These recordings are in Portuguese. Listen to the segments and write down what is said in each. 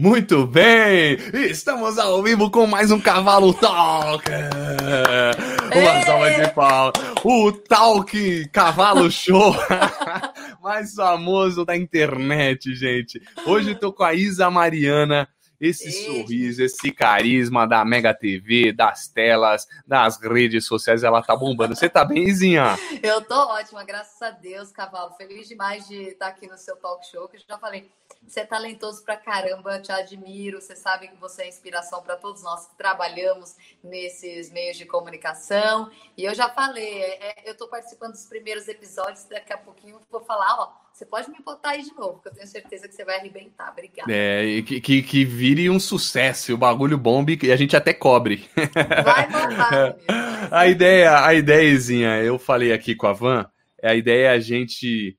Muito bem! Estamos ao vivo com mais um Cavalo Talk! Uma salva de pau! O Talk Cavalo Show! mais famoso da internet, gente! Hoje tô com a Isa Mariana esse sorriso, esse carisma da Mega TV, das telas, das redes sociais, ela tá bombando. Você tá bem, Izinha? Eu tô ótima, graças a Deus, cavalo. Feliz demais de estar aqui no seu talk show, que eu já falei. Você é talentoso pra caramba, te admiro. Você sabe que você é inspiração para todos nós que trabalhamos nesses meios de comunicação. E eu já falei, é, é eu tô participando dos primeiros episódios, daqui a pouquinho vou falar, ó você pode me botar aí de novo, que eu tenho certeza que você vai arrebentar. Obrigada. É, que, que, que vire um sucesso, o bagulho bombe e a gente até cobre. Vai bombar, A ideia, a ideiazinha, eu falei aqui com a Van, a ideia é a gente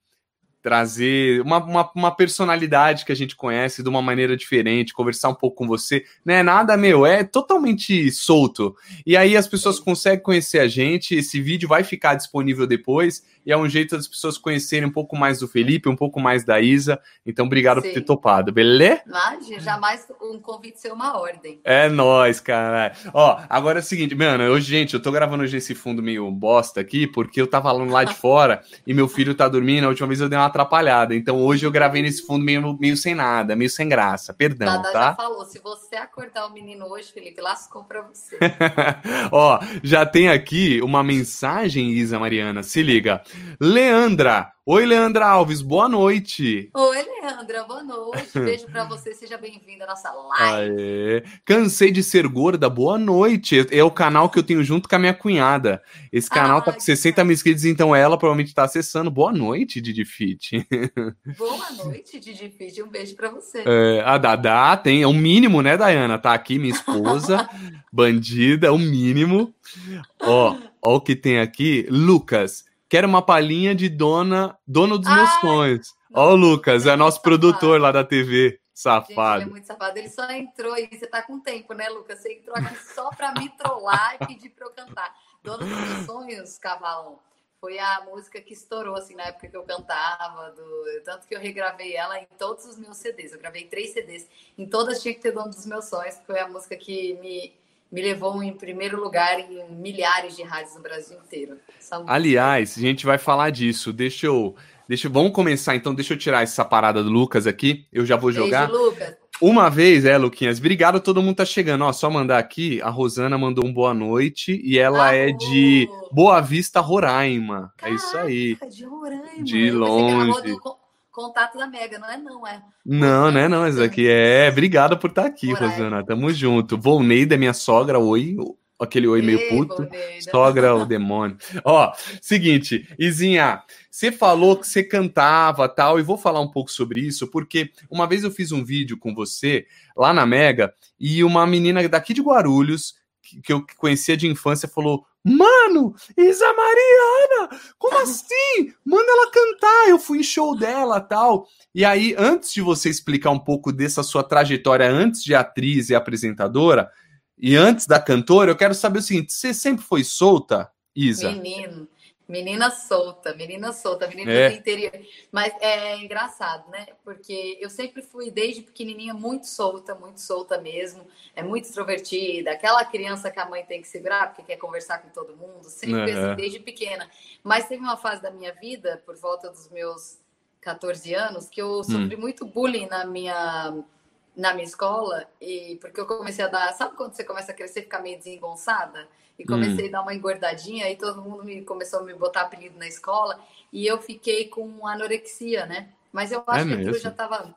trazer uma, uma, uma, personalidade que a gente conhece de uma maneira diferente, conversar um pouco com você. Não é nada, meu, é totalmente solto. E aí as pessoas conseguem conhecer a gente, esse vídeo vai ficar disponível depois e é um jeito das pessoas conhecerem um pouco mais do Felipe, um pouco mais da Isa. Então, obrigado Sim. por ter topado, beleza? Imagina, jamais um convite ser uma ordem. É nóis, cara. Ó, agora é o seguinte, mano, hoje, gente, eu tô gravando hoje esse fundo meio bosta aqui, porque eu tava lá de fora e meu filho tá dormindo. A última vez eu dei uma atrapalhada. Então, hoje eu gravei nesse fundo meio, meio sem nada, meio sem graça. Perdão, Dada tá? já falou, se você acordar o menino hoje, Felipe, lascou pra você. Ó, já tem aqui uma mensagem, Isa Mariana, se liga. Leandra. Oi, Leandra Alves, boa noite. Oi, Leandra, boa noite. Beijo para você, seja bem-vinda à nossa live. Aê. Cansei de ser gorda, boa noite. É o canal que eu tenho junto com a minha cunhada. Esse canal tá com 60 mil inscritos, então ela provavelmente tá acessando. Boa noite, Didi Fit. Boa noite, Didi Fit. Um beijo para você. É, a Dada tem, é o mínimo, né, Dayana? Tá aqui, minha esposa, bandida, é o mínimo. Ó, ó o que tem aqui. Lucas, Quero uma palhinha de dona, dono dos meus Ai, sonhos. Ó, o Lucas, é nosso produtor lá da TV. Safado. Gente, ele é muito safado. Ele só entrou aí. Você tá com tempo, né, Lucas? Você entrou aqui só pra me trollar e pedir pra eu cantar. Dono dos meus sonhos, Cavalão. Foi a música que estourou, assim, na época que eu cantava. Do... Tanto que eu regravei ela em todos os meus CDs. Eu gravei três CDs. Em todas tinha que ter Dono dos Meus Sonhos, que foi a música que me me levou em primeiro lugar em milhares de rádios no Brasil inteiro. Aliás, a gente vai falar disso. Deixa eu, deixa, vamos começar então. Deixa eu tirar essa parada do Lucas aqui. Eu já vou jogar. Beijo, Lucas. Uma vez, é, Luquinhas. Obrigado, todo mundo tá chegando. Ó, só mandar aqui. A Rosana mandou um boa noite e ela ah, é de Boa Vista, Roraima. Caraca, é isso aí. De Roraima. De longe contato da Mega, não é não, é? Não, né, não, isso aqui é... Obrigado por estar aqui, por Rosana, tamo junto. Volneida, minha sogra, oi, aquele oi meio Ei, puto. Volneida. Sogra, o demônio. Ó, seguinte, Izinha, você falou que você cantava tal, e vou falar um pouco sobre isso, porque uma vez eu fiz um vídeo com você lá na Mega, e uma menina daqui de Guarulhos, que eu conhecia de infância, falou: Mano, Isa Mariana, como assim? Manda ela cantar. Eu fui em show dela tal. E aí, antes de você explicar um pouco dessa sua trajetória antes de atriz e apresentadora, e antes da cantora, eu quero saber o seguinte: você sempre foi solta, Isa? Menino. Menina solta, menina solta, menina é. do interior. Mas é engraçado, né? Porque eu sempre fui, desde pequenininha, muito solta, muito solta mesmo. É muito extrovertida. Aquela criança que a mãe tem que segurar porque quer conversar com todo mundo. Sempre uhum. assim, desde pequena. Mas teve uma fase da minha vida, por volta dos meus 14 anos, que eu sofri hum. muito bullying na minha na minha escola e porque eu comecei a dar, sabe quando você começa a crescer, ficar meio desengonçada? E comecei hum. a dar uma engordadinha, aí todo mundo me começou a me botar apelido na escola e eu fiquei com anorexia, né? Mas eu acho é que aquilo já estava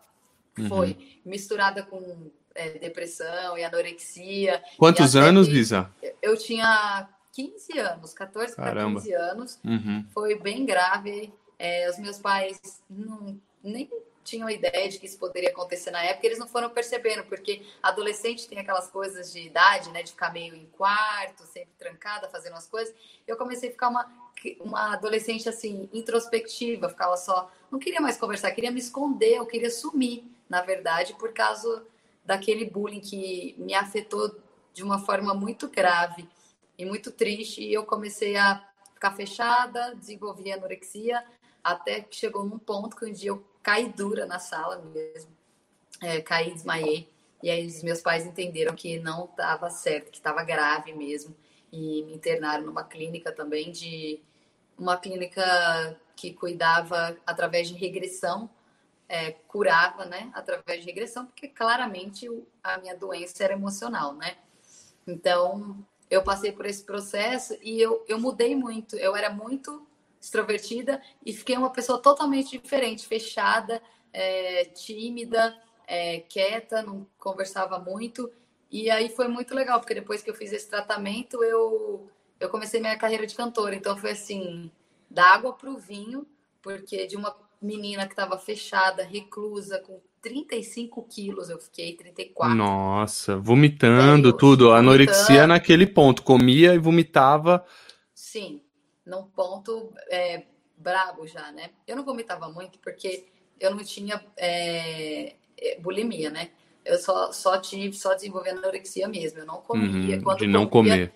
uhum. foi misturada com é, depressão e anorexia. Quantos e anos, Lisa? Eu tinha 15 anos, 14 para 15 anos. Uhum. Foi bem grave. É, os meus pais não, nem tinham ideia de que isso poderia acontecer na época, eles não foram percebendo, porque adolescente tem aquelas coisas de idade, né, de ficar meio em quarto, sempre trancada, fazendo as coisas. Eu comecei a ficar uma, uma adolescente assim, introspectiva, ficava só, não queria mais conversar, queria me esconder, eu queria sumir, na verdade, por causa daquele bullying que me afetou de uma forma muito grave e muito triste, e eu comecei a ficar fechada, desenvolvi anorexia, até que chegou num ponto que um dia eu caí dura na sala mesmo. É, caí, desmaiei. E aí os meus pais entenderam que não estava certo, que estava grave mesmo. E me internaram numa clínica também de uma clínica que cuidava através de regressão, é, curava, né, através de regressão, porque claramente a minha doença era emocional, né? Então, eu passei por esse processo e eu, eu mudei muito. Eu era muito extrovertida e fiquei uma pessoa totalmente diferente, fechada, é, tímida, é, quieta, não conversava muito. E aí foi muito legal, porque depois que eu fiz esse tratamento, eu, eu comecei minha carreira de cantora. Então foi assim, da água para o vinho, porque de uma menina que estava fechada, reclusa, com 35 quilos, eu fiquei 34. Nossa, vomitando tudo, vomitando. anorexia naquele ponto, comia e vomitava. Sim, num ponto é, brabo já, né? Eu não vomitava muito porque eu não tinha é, é, bulimia, né? Eu só, só tive, só desenvolvendo anorexia mesmo. Eu não comia. Uhum, Quando de não comia, comer.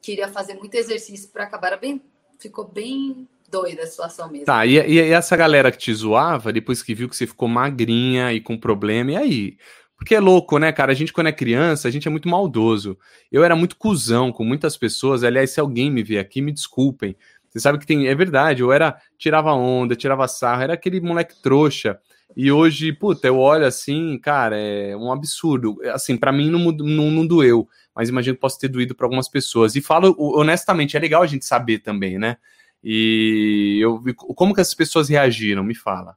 Queria fazer muito exercício para acabar. bem, ficou bem doida a situação mesmo. Tá, e, e, essa galera que te zoava, depois que viu que você ficou magrinha e com problema, e aí? Porque é louco, né, cara? A gente, quando é criança, a gente é muito maldoso. Eu era muito cuzão com muitas pessoas. Aliás, se alguém me ver aqui, me desculpem. Você sabe que tem. É verdade, eu era. Tirava onda, tirava sarro, era aquele moleque trouxa. E hoje, puta, eu olho assim, cara, é um absurdo. Assim, para mim não, não, não doeu, mas imagino que possa ter doído para algumas pessoas. E falo honestamente, é legal a gente saber também, né? E eu como que essas pessoas reagiram? Me fala.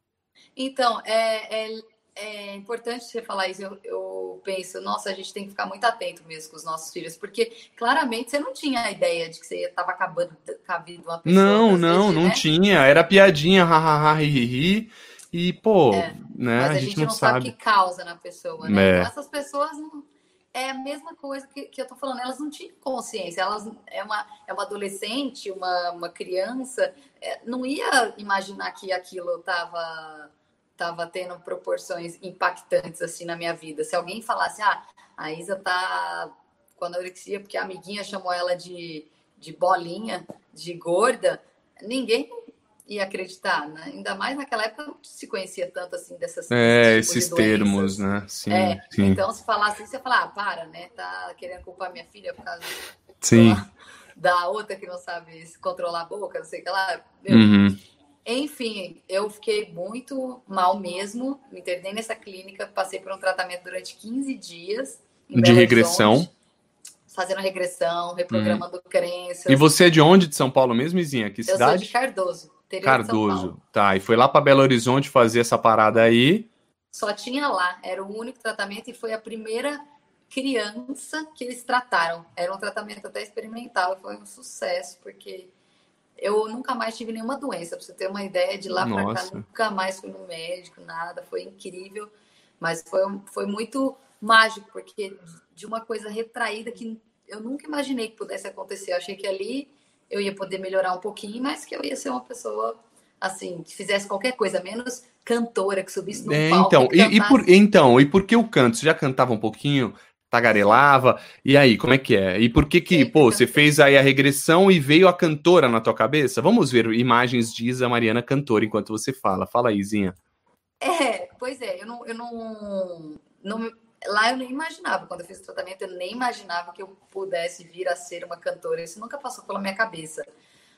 Então, é, é, é importante você falar isso. Eu, eu, penso, nossa, a gente tem que ficar muito atento mesmo com os nossos filhos, porque claramente você não tinha a ideia de que você estava acabando com a vida de uma pessoa. Não, não, vezes, não né? tinha. Era piadinha, hahaha, ri, E, pô, é, né? Mas a, a gente, não, não sabe o que causa na pessoa, né? É. Então, essas pessoas não é a mesma coisa que, que eu tô falando, elas não tinham consciência, elas é uma, é uma adolescente, uma, uma criança, é, não ia imaginar que aquilo tava, tava tendo proporções impactantes assim na minha vida. Se alguém falasse, ah, a Isa tá com anorexia porque a amiguinha chamou ela de, de bolinha, de gorda, ninguém ia acreditar, né? Ainda mais naquela época não se conhecia tanto assim dessas É, esses de termos, né? Sim, é, sim. Então, se falasse assim, você falar, ah, para, né? Tá querendo culpar minha filha por causa sim. da outra que não sabe se controlar a boca, não sei o que lá. Uhum. Enfim, eu fiquei muito mal mesmo, me internei nessa clínica, passei por um tratamento durante 15 dias. De regressão. Horizonte, fazendo regressão, reprogramando uhum. crenças. E você é de onde de São Paulo mesmo, Izinha? Que cidade? Eu sou de Cardoso. Cardoso. Tá, e foi lá para Belo Horizonte fazer essa parada aí. Só tinha lá, era o único tratamento e foi a primeira criança que eles trataram. Era um tratamento até experimental, foi um sucesso, porque eu nunca mais tive nenhuma doença, para você ter uma ideia, de lá para cá, nunca mais fui no médico, nada, foi incrível, mas foi, foi muito mágico, porque de uma coisa retraída que eu nunca imaginei que pudesse acontecer. Eu achei que ali eu ia poder melhorar um pouquinho, mas que eu ia ser uma pessoa assim, que fizesse qualquer coisa, menos cantora, que subisse no é, palco. Então, e, e, por, então, e por que o canto? Você já cantava um pouquinho? Tagarelava? E aí, como é que é? E por que que, pô, você fez aí a regressão e veio a cantora na tua cabeça? Vamos ver imagens de Isa Mariana cantora enquanto você fala. Fala aí, Zinha. É, pois é, eu não, eu não, não lá eu nem imaginava, quando eu fiz o tratamento, eu nem imaginava que eu pudesse vir a ser uma cantora. Isso nunca passou pela minha cabeça.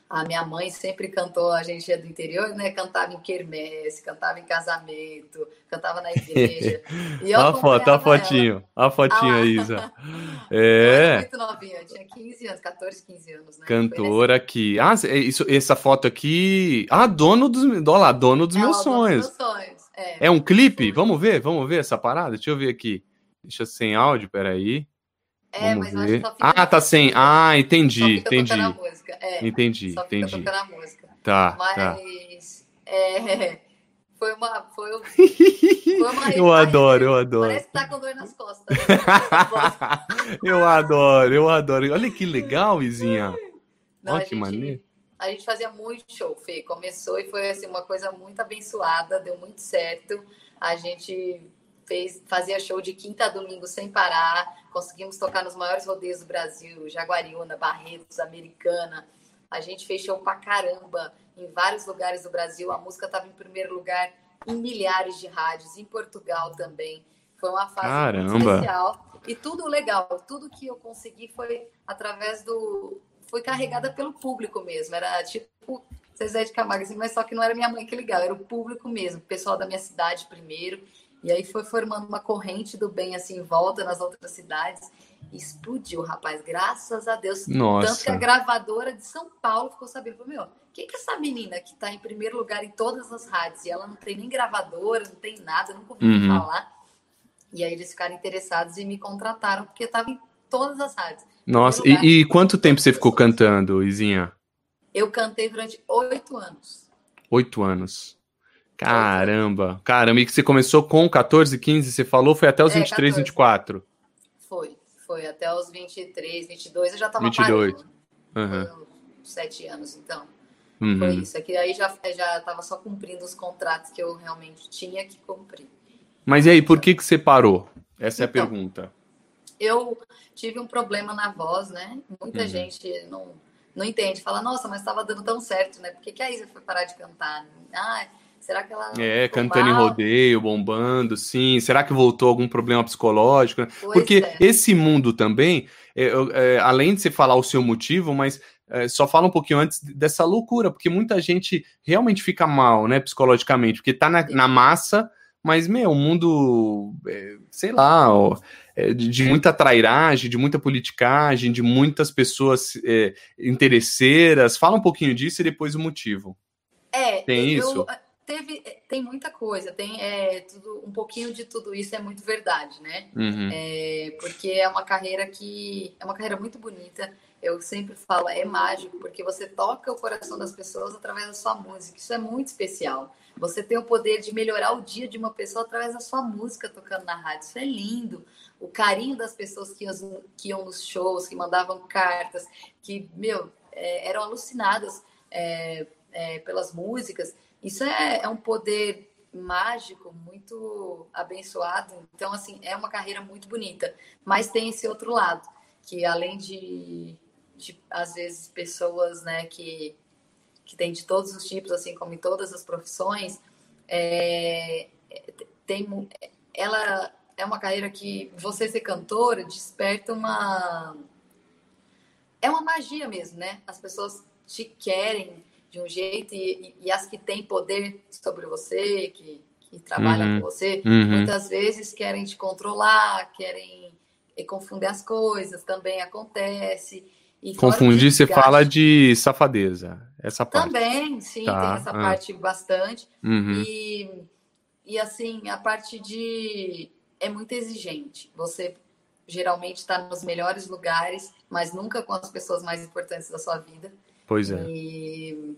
A minha mãe sempre cantou, a gente é do interior, né? Cantava em quermesse, cantava em casamento, cantava na igreja. E a foto, a fotinho, ela. a fotinho ah, Isa. É. muito novinha, eu tinha 15 anos, 14, 15 anos, né? Cantora aqui. Ah, é isso, essa foto aqui. Ah, dono dos, olha lá, dono dos é, meus sonhos. Dos meus sonhos. É, é um clipe? Vamos ver, vamos ver essa parada? Deixa eu ver aqui. Deixa sem áudio, peraí. É, Vamos mas ver. Ah, tá sem. Ah, entendi, entendi. É, entendi, só fica entendi. tocando a música. Tá, tá. mas tá. É, foi uma, foi, foi uma Eu adoro, eu adoro. Parece que tá com dor nas costas. eu adoro, eu adoro. Olha que legal, Izinha. Olha que gente, maneiro. A gente fazia muito show, Fê. Começou e foi assim, uma coisa muito abençoada, deu muito certo. A gente fez, fazia show de quinta a domingo sem parar. Conseguimos tocar nos maiores rodeios do Brasil, Jaguariúna, Barretos, Americana. A gente fez show pra caramba em vários lugares do Brasil. A música estava em primeiro lugar em milhares de rádios, em Portugal também. Foi uma fase Caramba. especial. E tudo legal, tudo que eu consegui foi através do. Foi carregada pelo público mesmo. Era tipo Zezé de Camargo, assim, mas só que não era minha mãe que ligava, era o público mesmo, o pessoal da minha cidade primeiro. E aí foi formando uma corrente do bem assim em volta nas outras cidades. explodiu, rapaz, graças a Deus. Nossa. Tanto que a gravadora de São Paulo ficou sabendo, meu, quem que é essa menina que está em primeiro lugar em todas as rádios? E ela não tem nem gravadora, não tem nada, nunca ouvi uhum. falar. E aí eles ficaram interessados e me contrataram, porque estava em todas as rádios. Nossa, e, e, quanto tempo você ficou cantando, Izinha? Eu cantei durante oito anos. Oito anos. Caramba, caramba, e que você começou com 14, 15, você falou, foi até os é, 23, 14. 24? Foi, foi até os 23, 22, eu já tava 22. parando. Uhum. Sete anos, então. Uhum. Foi isso, aqui aí já, já tava só cumprindo os contratos que eu realmente tinha que cumprir. Mas e aí, por que que você parou? Essa é a então, pergunta. Eu tive um problema na voz, né? Muita uhum. gente não, não entende, fala, nossa, mas estava dando tão certo, né? Por que, que a Isa foi parar de cantar? Ah, será que ela. É, cantando em rodeio, bombando, sim. Será que voltou algum problema psicológico? Porque é. esse mundo também, é, é, além de você falar o seu motivo, mas é, só fala um pouquinho antes dessa loucura, porque muita gente realmente fica mal, né, psicologicamente, porque tá na, na massa mas, meu, o mundo, é, sei lá, ó, é, de, de, muita trairagem, de muita politicagem, de muitas pessoas é, interesseiras. Fala um pouquinho disso e depois o motivo. É, tem eu, isso? Teve, tem muita coisa, tem é, tudo, um pouquinho de tudo isso é muito verdade, né? Uhum. É, porque é uma carreira que é uma carreira muito bonita. Eu sempre falo, é mágico, porque você toca o coração das pessoas através da sua música. Isso é muito especial. Você tem o poder de melhorar o dia de uma pessoa através da sua música tocando na rádio. Isso é lindo. O carinho das pessoas que iam, que iam nos shows, que mandavam cartas, que, meu, é, eram alucinadas pelas músicas. Isso é, é um poder mágico, muito abençoado. Então, assim, é uma carreira muito bonita. Mas tem esse outro lado, que além de, de às vezes, pessoas, né, que que tem de todos os tipos, assim como em todas as profissões, é, tem, ela é uma carreira que você ser cantora desperta uma é uma magia mesmo, né? As pessoas te querem de um jeito e, e as que têm poder sobre você, que, que trabalham uhum. com você, uhum. muitas vezes querem te controlar, querem confundir as coisas, também acontece. Confundir, você fala de safadeza. Essa parte. Também, sim, tá. tem essa ah. parte bastante. Uhum. E, e assim, a parte de. É muito exigente. Você geralmente está nos melhores lugares, mas nunca com as pessoas mais importantes da sua vida. Pois é. E,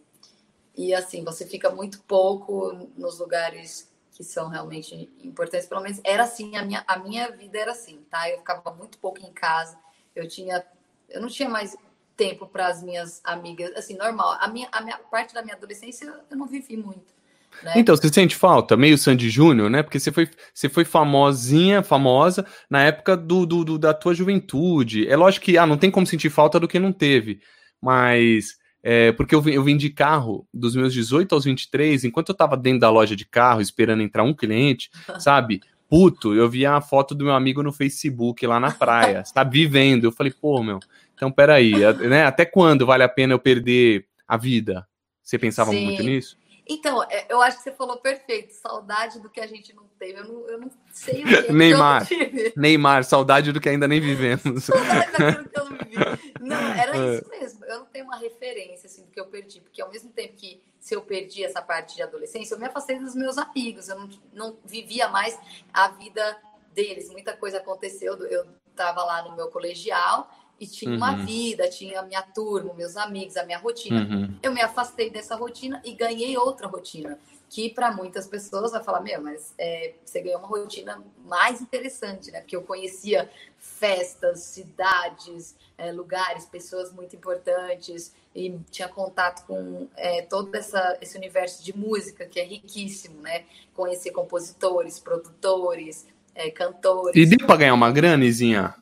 e assim, você fica muito pouco nos lugares que são realmente importantes. Pelo menos era assim, a minha, a minha vida era assim, tá? Eu ficava muito pouco em casa. Eu tinha eu não tinha mais tempo para as minhas amigas, assim, normal. A minha, a minha parte da minha adolescência eu não vivi muito. Né? Então, você sente falta? Meio Sandy Júnior, né? Porque você foi, você foi famosinha, famosa, na época do, do, do, da tua juventude. É lógico que ah, não tem como sentir falta do que não teve. Mas. É, porque eu, eu vendi carro dos meus 18 aos 23, enquanto eu tava dentro da loja de carro, esperando entrar um cliente, sabe? puto, eu vi a foto do meu amigo no Facebook lá na praia, está vivendo. Eu falei, pô, meu, então peraí, né? Até quando vale a pena eu perder a vida? Você pensava Sim. muito nisso? Então, é, eu acho que você falou perfeito. Saudade do que a gente não teve. Eu não, eu não sei o que Neymar. Neymar, saudade do que ainda nem vivemos. saudade daquilo que eu não vivi. Não, era é. isso mesmo. Eu não tenho uma referência assim, do que eu perdi, porque ao mesmo tempo que se eu perdi essa parte de adolescência, eu me afastei dos meus amigos. Eu não, não vivia mais a vida deles. Muita coisa aconteceu. Eu estava lá no meu colegial e tinha uhum. uma vida, tinha a minha turma, meus amigos, a minha rotina. Uhum. Eu me afastei dessa rotina e ganhei outra rotina, que para muitas pessoas vai falar, meu, mas é, você ganhou uma rotina mais interessante, né? Porque eu conhecia festas, cidades, é, lugares, pessoas muito importantes e tinha contato com é, todo essa, esse universo de música que é riquíssimo, né? Conhecer compositores, produtores, é, cantores. E deu para ganhar uma granizinha?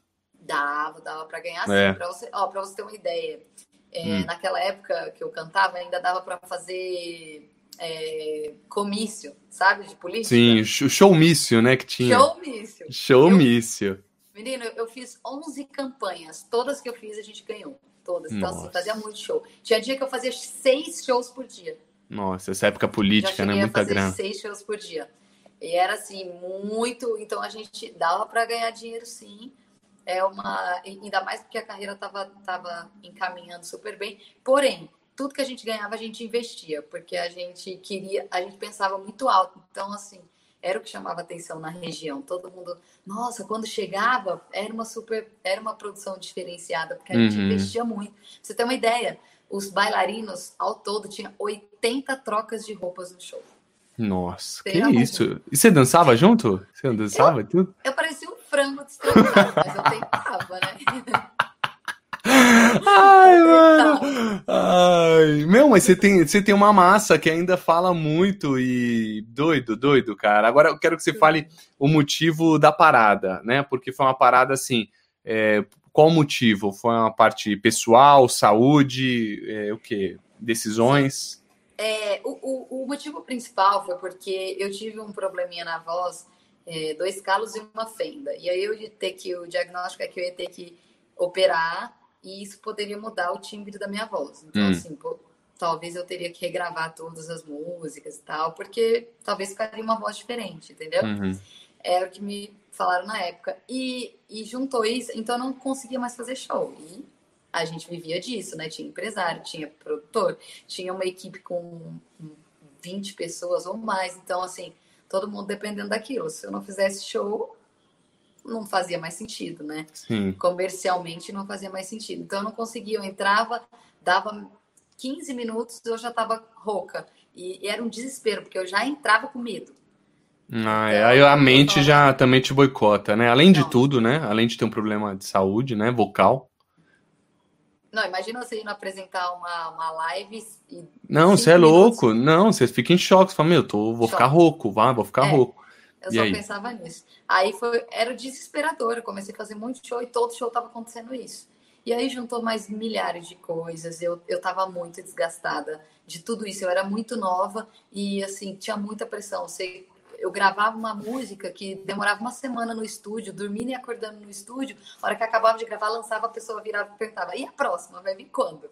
Dava, dava para ganhar é. sim. Para você, ó, pra você ter uma ideia. É, hum. Naquela época que eu cantava, ainda dava para fazer é, comício, sabe, de política. Sim, showmício, né, que tinha. Showmício. Showmício. Menino, eu fiz 11 campanhas, todas que eu fiz a gente ganhou, todas. Então, assim, fazia muito show. Tinha dia que eu fazia seis shows por dia. Nossa, essa época política, né, muita grana. seis shows por dia. E era assim, muito. Então a gente dava para ganhar dinheiro sim. É uma. Ainda mais porque a carreira estava tava encaminhando super bem. Porém, tudo que a gente ganhava a gente investia, porque a gente queria, a gente pensava muito alto. Então, assim, era o que chamava atenção na região. Todo mundo, nossa, quando chegava, era uma super, era uma produção diferenciada, porque a gente uhum. investia muito. Pra você ter uma ideia, os bailarinos ao todo tinham 80 trocas de roupas no show. Nossa, que isso? E você dançava junto? Você dançava eu, tudo? Eu parecia um frango destroçado, mas eu tentava, né? Ai, mano. Ai. Meu, mas você tem, você tem uma massa que ainda fala muito e doido, doido, cara. Agora eu quero que você fale o motivo da parada, né? Porque foi uma parada assim. É, qual o motivo? Foi uma parte pessoal, saúde, é, o que? Decisões? É, o, o, o, motivo principal foi porque eu tive um probleminha na voz, é, dois calos e uma fenda. E aí eu ia ter que, o diagnóstico é que eu ia ter que operar e isso poderia mudar o timbre da minha voz. Então, hum. assim, pô, talvez eu teria que regravar todas as músicas e tal, porque talvez ficaria uma voz diferente, entendeu? Uhum. Era o que me falaram na época. E, e juntou isso, então eu não conseguia mais fazer show. E a gente vivia disso, né? Tinha empresário, tinha produtor, tinha uma equipe com 20 pessoas ou mais. Então, assim, todo mundo dependendo daquilo. Se eu não fizesse show, não fazia mais sentido, né? Sim. Comercialmente não fazia mais sentido. Então, eu não conseguia. Eu entrava, dava 15 minutos, eu já estava rouca. E, e, era um desespero, porque eu já entrava com medo. Ah, é. então, aí a mente já também te boicota, né? Além não. de tudo, né? Além de ter um problema de saúde, né? Vocal. Não, imagina você indo apresentar uma, uma live e. Não, você é louco. Não, você fica em choque. Você fala, meu, tô, vou choque. ficar rouco, vai, vou ficar é, rouco. Eu e só aí? pensava nisso. Aí foi, era desesperador. Eu comecei a fazer muito show e todo show tava acontecendo isso. E aí juntou mais milhares de coisas. Eu, eu tava muito desgastada de tudo isso. Eu era muito nova e, assim, tinha muita pressão. Você eu gravava uma música que demorava uma semana no estúdio, dormindo e acordando no estúdio. A hora que acabava de gravar, lançava, a pessoa virava e perguntava: e a próxima? Vai vir quando?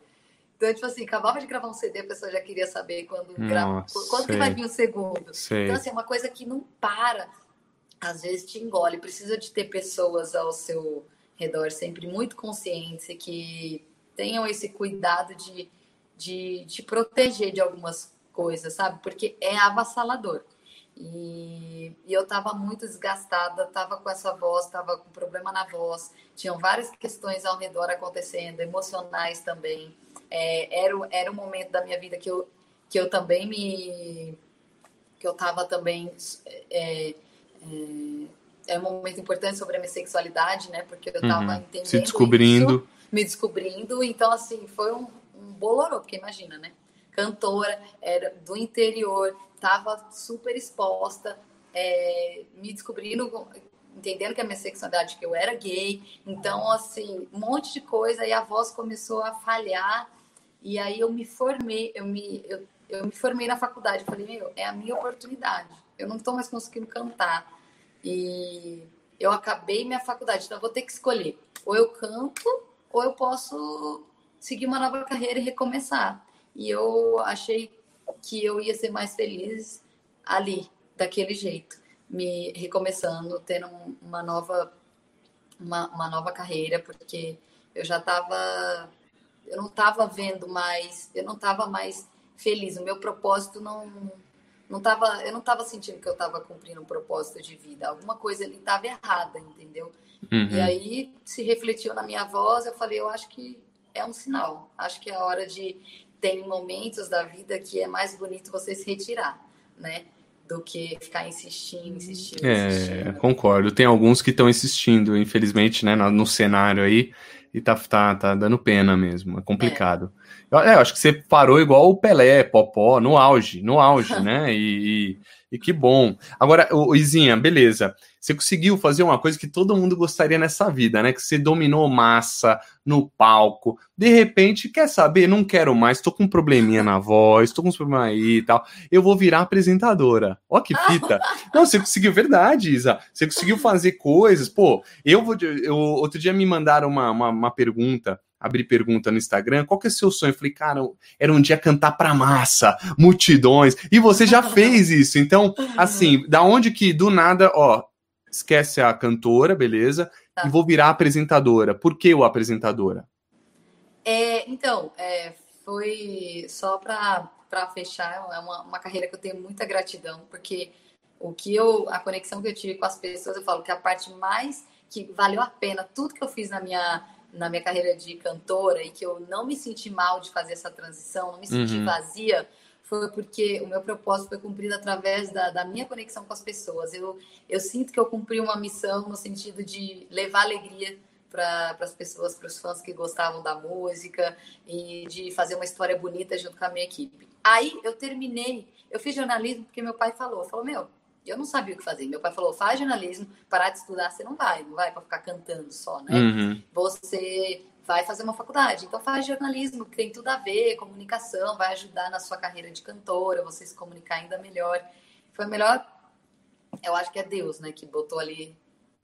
Então, tipo assim, acabava de gravar um CD, a pessoa já queria saber quando, grava, quando que vai vir o segundo. Sei. Então, assim, é uma coisa que não para. Às vezes te engole. Precisa de ter pessoas ao seu redor sempre muito conscientes e que tenham esse cuidado de, de te proteger de algumas coisas, sabe? Porque é avassalador. E, e, eu estava muito desgastada, estava com essa voz, estava com problema na voz, tinham várias questões ao redor acontecendo, emocionais também. É, era, era um momento da minha vida que eu, que eu também me. que eu estava também. É, é, é, um momento importante sobre a minha sexualidade, né? Porque eu estava uhum. entendendo. Se descobrindo. Isso, me descobrindo. Então, assim, foi um, um bolorô, porque imagina, né? Cantora, era do interior, estava super exposta, é, me descobrindo, entendendo que a minha sexualidade, que eu era gay. Então, assim, um monte de coisa. E a voz começou a falhar. E aí eu me formei, eu me, eu, eu me formei na faculdade. Eu falei, meu, é a minha oportunidade. Eu não estou mais conseguindo cantar. E eu acabei minha faculdade, então eu vou ter que escolher. Ou eu canto, ou eu posso seguir uma nova carreira e recomeçar. E eu achei que eu ia ser mais feliz ali, daquele jeito, me recomeçando, tendo uma nova uma, uma nova carreira, porque eu já estava eu não estava vendo mais, eu não estava mais feliz, o meu propósito não não tava, eu não estava sentindo que eu estava cumprindo um propósito de vida, alguma coisa ali estava errada, entendeu? Uhum. E aí se refletiu na minha voz, eu falei, eu acho que é um sinal, acho que é a hora de tem momentos da vida que é mais bonito você se retirar, né? Do que ficar insistindo, insistindo, é, insistindo. concordo. Tem alguns que estão insistindo, infelizmente, né, no, cenário aí, e tá, tá, tá dando pena mesmo, é complicado. É. Eu, é, eu acho que você parou igual o Pelé, Popó, no auge, no auge, né? E, e, e, que bom. Agora, o Izinha, beleza. Você conseguiu fazer uma coisa que todo mundo gostaria nessa vida, né? Que você dominou massa no palco. De repente, quer saber? Não quero mais, tô com um probleminha na voz, tô com uns problemas aí e tal. Eu vou virar apresentadora. Ó que fita. Não, você conseguiu, verdade, Isa. Você conseguiu fazer coisas. Pô, eu vou. Eu, outro dia me mandaram uma, uma, uma pergunta abri pergunta no Instagram, qual que é o seu sonho? Eu falei, cara, era um dia cantar pra massa, multidões, e você já fez isso. Então, assim, da onde que do nada, ó, esquece a cantora, beleza? Tá. E vou virar apresentadora. Por que o apresentadora? É, então, é, foi só para fechar, é uma, uma carreira que eu tenho muita gratidão, porque o que eu, a conexão que eu tive com as pessoas, eu falo que a parte mais que valeu a pena, tudo que eu fiz na minha na minha carreira de cantora e que eu não me senti mal de fazer essa transição, não me senti uhum. vazia, foi porque o meu propósito foi cumprido através da, da minha conexão com as pessoas. Eu, eu sinto que eu cumpri uma missão no sentido de levar alegria para as pessoas, para os fãs que gostavam da música e de fazer uma história bonita junto com a minha equipe. Aí eu terminei, eu fiz jornalismo porque meu pai falou, falou, meu, eu não sabia o que fazer. Meu pai falou: faz jornalismo, parar de estudar você não vai, não vai para ficar cantando só, né? Uhum. Você vai fazer uma faculdade, então faz jornalismo, que tem tudo a ver, comunicação, vai ajudar na sua carreira de cantora, você se comunicar ainda melhor. Foi melhor, eu acho que é Deus, né, que botou ali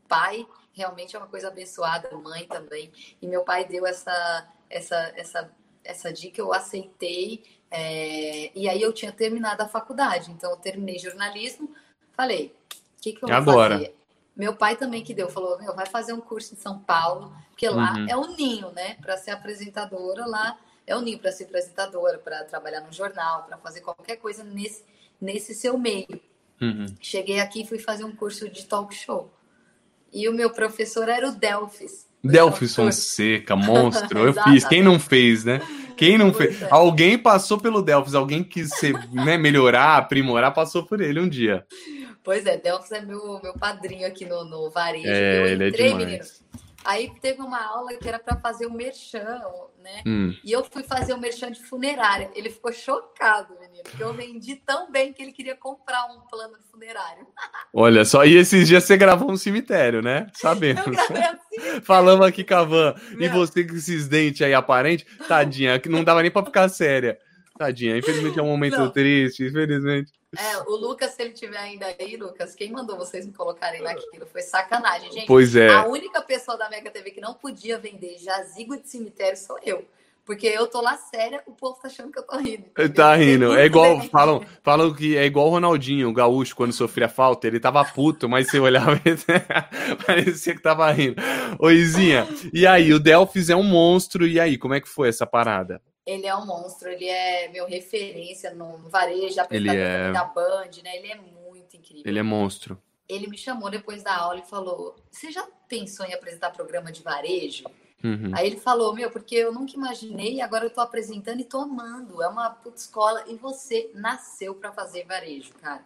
pai, realmente é uma coisa abençoada, mãe também. E meu pai deu essa essa essa essa dica, eu aceitei. É, e aí eu tinha terminado a faculdade, então eu terminei jornalismo, Falei, o que, que eu vou Agora. fazer? Meu pai também que deu, falou, meu, vai fazer um curso em São Paulo, porque lá uhum. é o ninho, né? Para ser apresentadora lá, é o ninho para ser apresentadora, para trabalhar no jornal, para fazer qualquer coisa nesse, nesse seu meio. Uhum. Cheguei aqui e fui fazer um curso de talk show. E o meu professor era o Delfis. Delfis Fonseca, monstro. Eu fiz. Quem não fez, né? Quem não fez? É. Alguém passou pelo Delfis, alguém quis ser, né, melhorar, aprimorar, passou por ele um dia. Pois é, Delfos é meu, meu padrinho aqui no, no varejo. É, eu entrei, ele é menino. Aí teve uma aula que era para fazer o merchan, né? Hum. E eu fui fazer o merchan de funerária. Ele ficou chocado, menino, porque eu vendi tão bem que ele queria comprar um plano de funerário. Olha só, e esses dias você gravou um cemitério, né? Sabemos. Falamos aqui com a Van. E você com esses dentes aí aparentes, tadinha, que não dava nem para ficar séria. Tadinha, infelizmente é um momento não. triste, infelizmente. É, o Lucas, se ele tiver ainda aí, Lucas, quem mandou vocês me colocarem naquilo? Foi sacanagem, gente. Pois é. A única pessoa da Mega TV que não podia vender jazigo de cemitério sou eu. Porque eu tô lá séria, o povo tá achando que eu tô rindo. Entendeu? Tá rindo. É igual, falam, falam que é igual o Ronaldinho, o gaúcho, quando sofria falta, ele tava puto, mas você olhava parecia que tava rindo. Ô, Izinha, e aí, o Delphis é um monstro, e aí, como é que foi essa parada? Ele é um monstro, ele é meu referência no varejo, apresentador é... da Band, né? Ele é muito incrível. Ele é monstro. Ele me chamou depois da aula e falou: Você já pensou em apresentar programa de varejo? Uhum. Aí ele falou: Meu, porque eu nunca imaginei, agora eu tô apresentando e tô amando. É uma puta escola e você nasceu para fazer varejo, cara.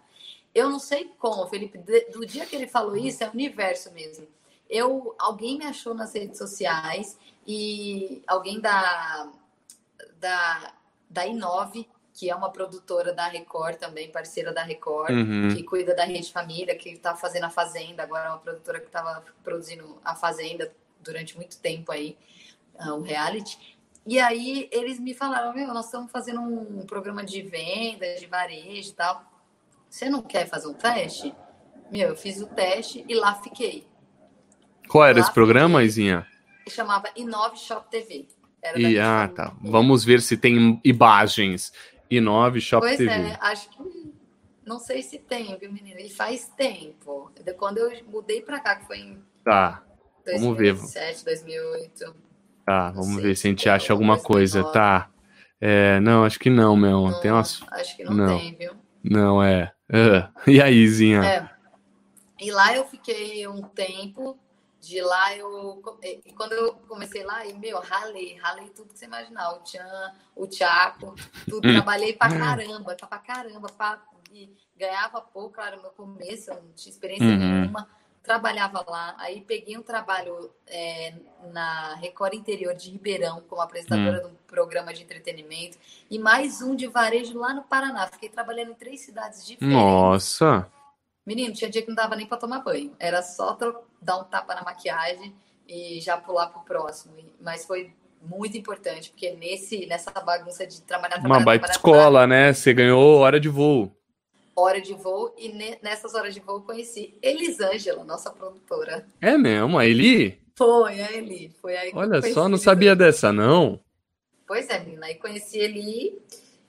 Eu não sei como, Felipe, do dia que ele falou isso, é o universo mesmo. Eu, alguém me achou nas redes sociais e alguém da da, da Inove, que é uma produtora da Record também, parceira da Record, uhum. que cuida da Rede Família, que está fazendo a Fazenda, agora é uma produtora que estava produzindo a Fazenda durante muito tempo aí, uh, o reality. E aí eles me falaram, meu, nós estamos fazendo um programa de venda, de varejo e tal. Você não quer fazer um teste? Meu, eu fiz o teste e lá fiquei. Qual era lá esse programa, fiquei. Izinha? Chamava Inove Shop TV. E, ah, tá. Vamos ver se tem imagens. I9 Shop pois TV. Pois é, acho que não sei se tem, viu, menina? E faz tempo. Quando eu mudei para cá, que foi em Tá. 2007, vamos ver. 2007, 2008. Tá, vamos ver se a gente acha alguma 2009. coisa. Tá. É, não, acho que não, meu. Não, tem umas... Acho que não, não, tem, viu? Não, é. Uh. E aí, Zinha? É. E lá eu fiquei um tempo de lá eu quando eu comecei lá, e meu, ralei, ralei tudo que você imaginar, o Tchan, o Tchaco, tudo, hum. trabalhei pra caramba, pra caramba, pra, e ganhava pouco, claro, no meu começo, eu não tinha experiência uhum. nenhuma, trabalhava lá, aí peguei um trabalho é, na Record Interior de Ribeirão, como apresentadora uhum. de um programa de entretenimento, e mais um de varejo lá no Paraná, fiquei trabalhando em três cidades diferentes. Nossa! Menino, tinha dia que não dava nem para tomar banho. Era só dar um tapa na maquiagem e já pular pro próximo. Mas foi muito importante, porque nesse, nessa bagunça de trabalhar, trabalhar Uma baita escola, né? Você ganhou hora de voo. Hora de voo, e ne, nessas horas de voo conheci Elisângela, nossa produtora. É mesmo? A Eli? Foi, a Eli. Foi aí Olha só, não sabia dessa, não. Pois é, menina. Aí conheci Eli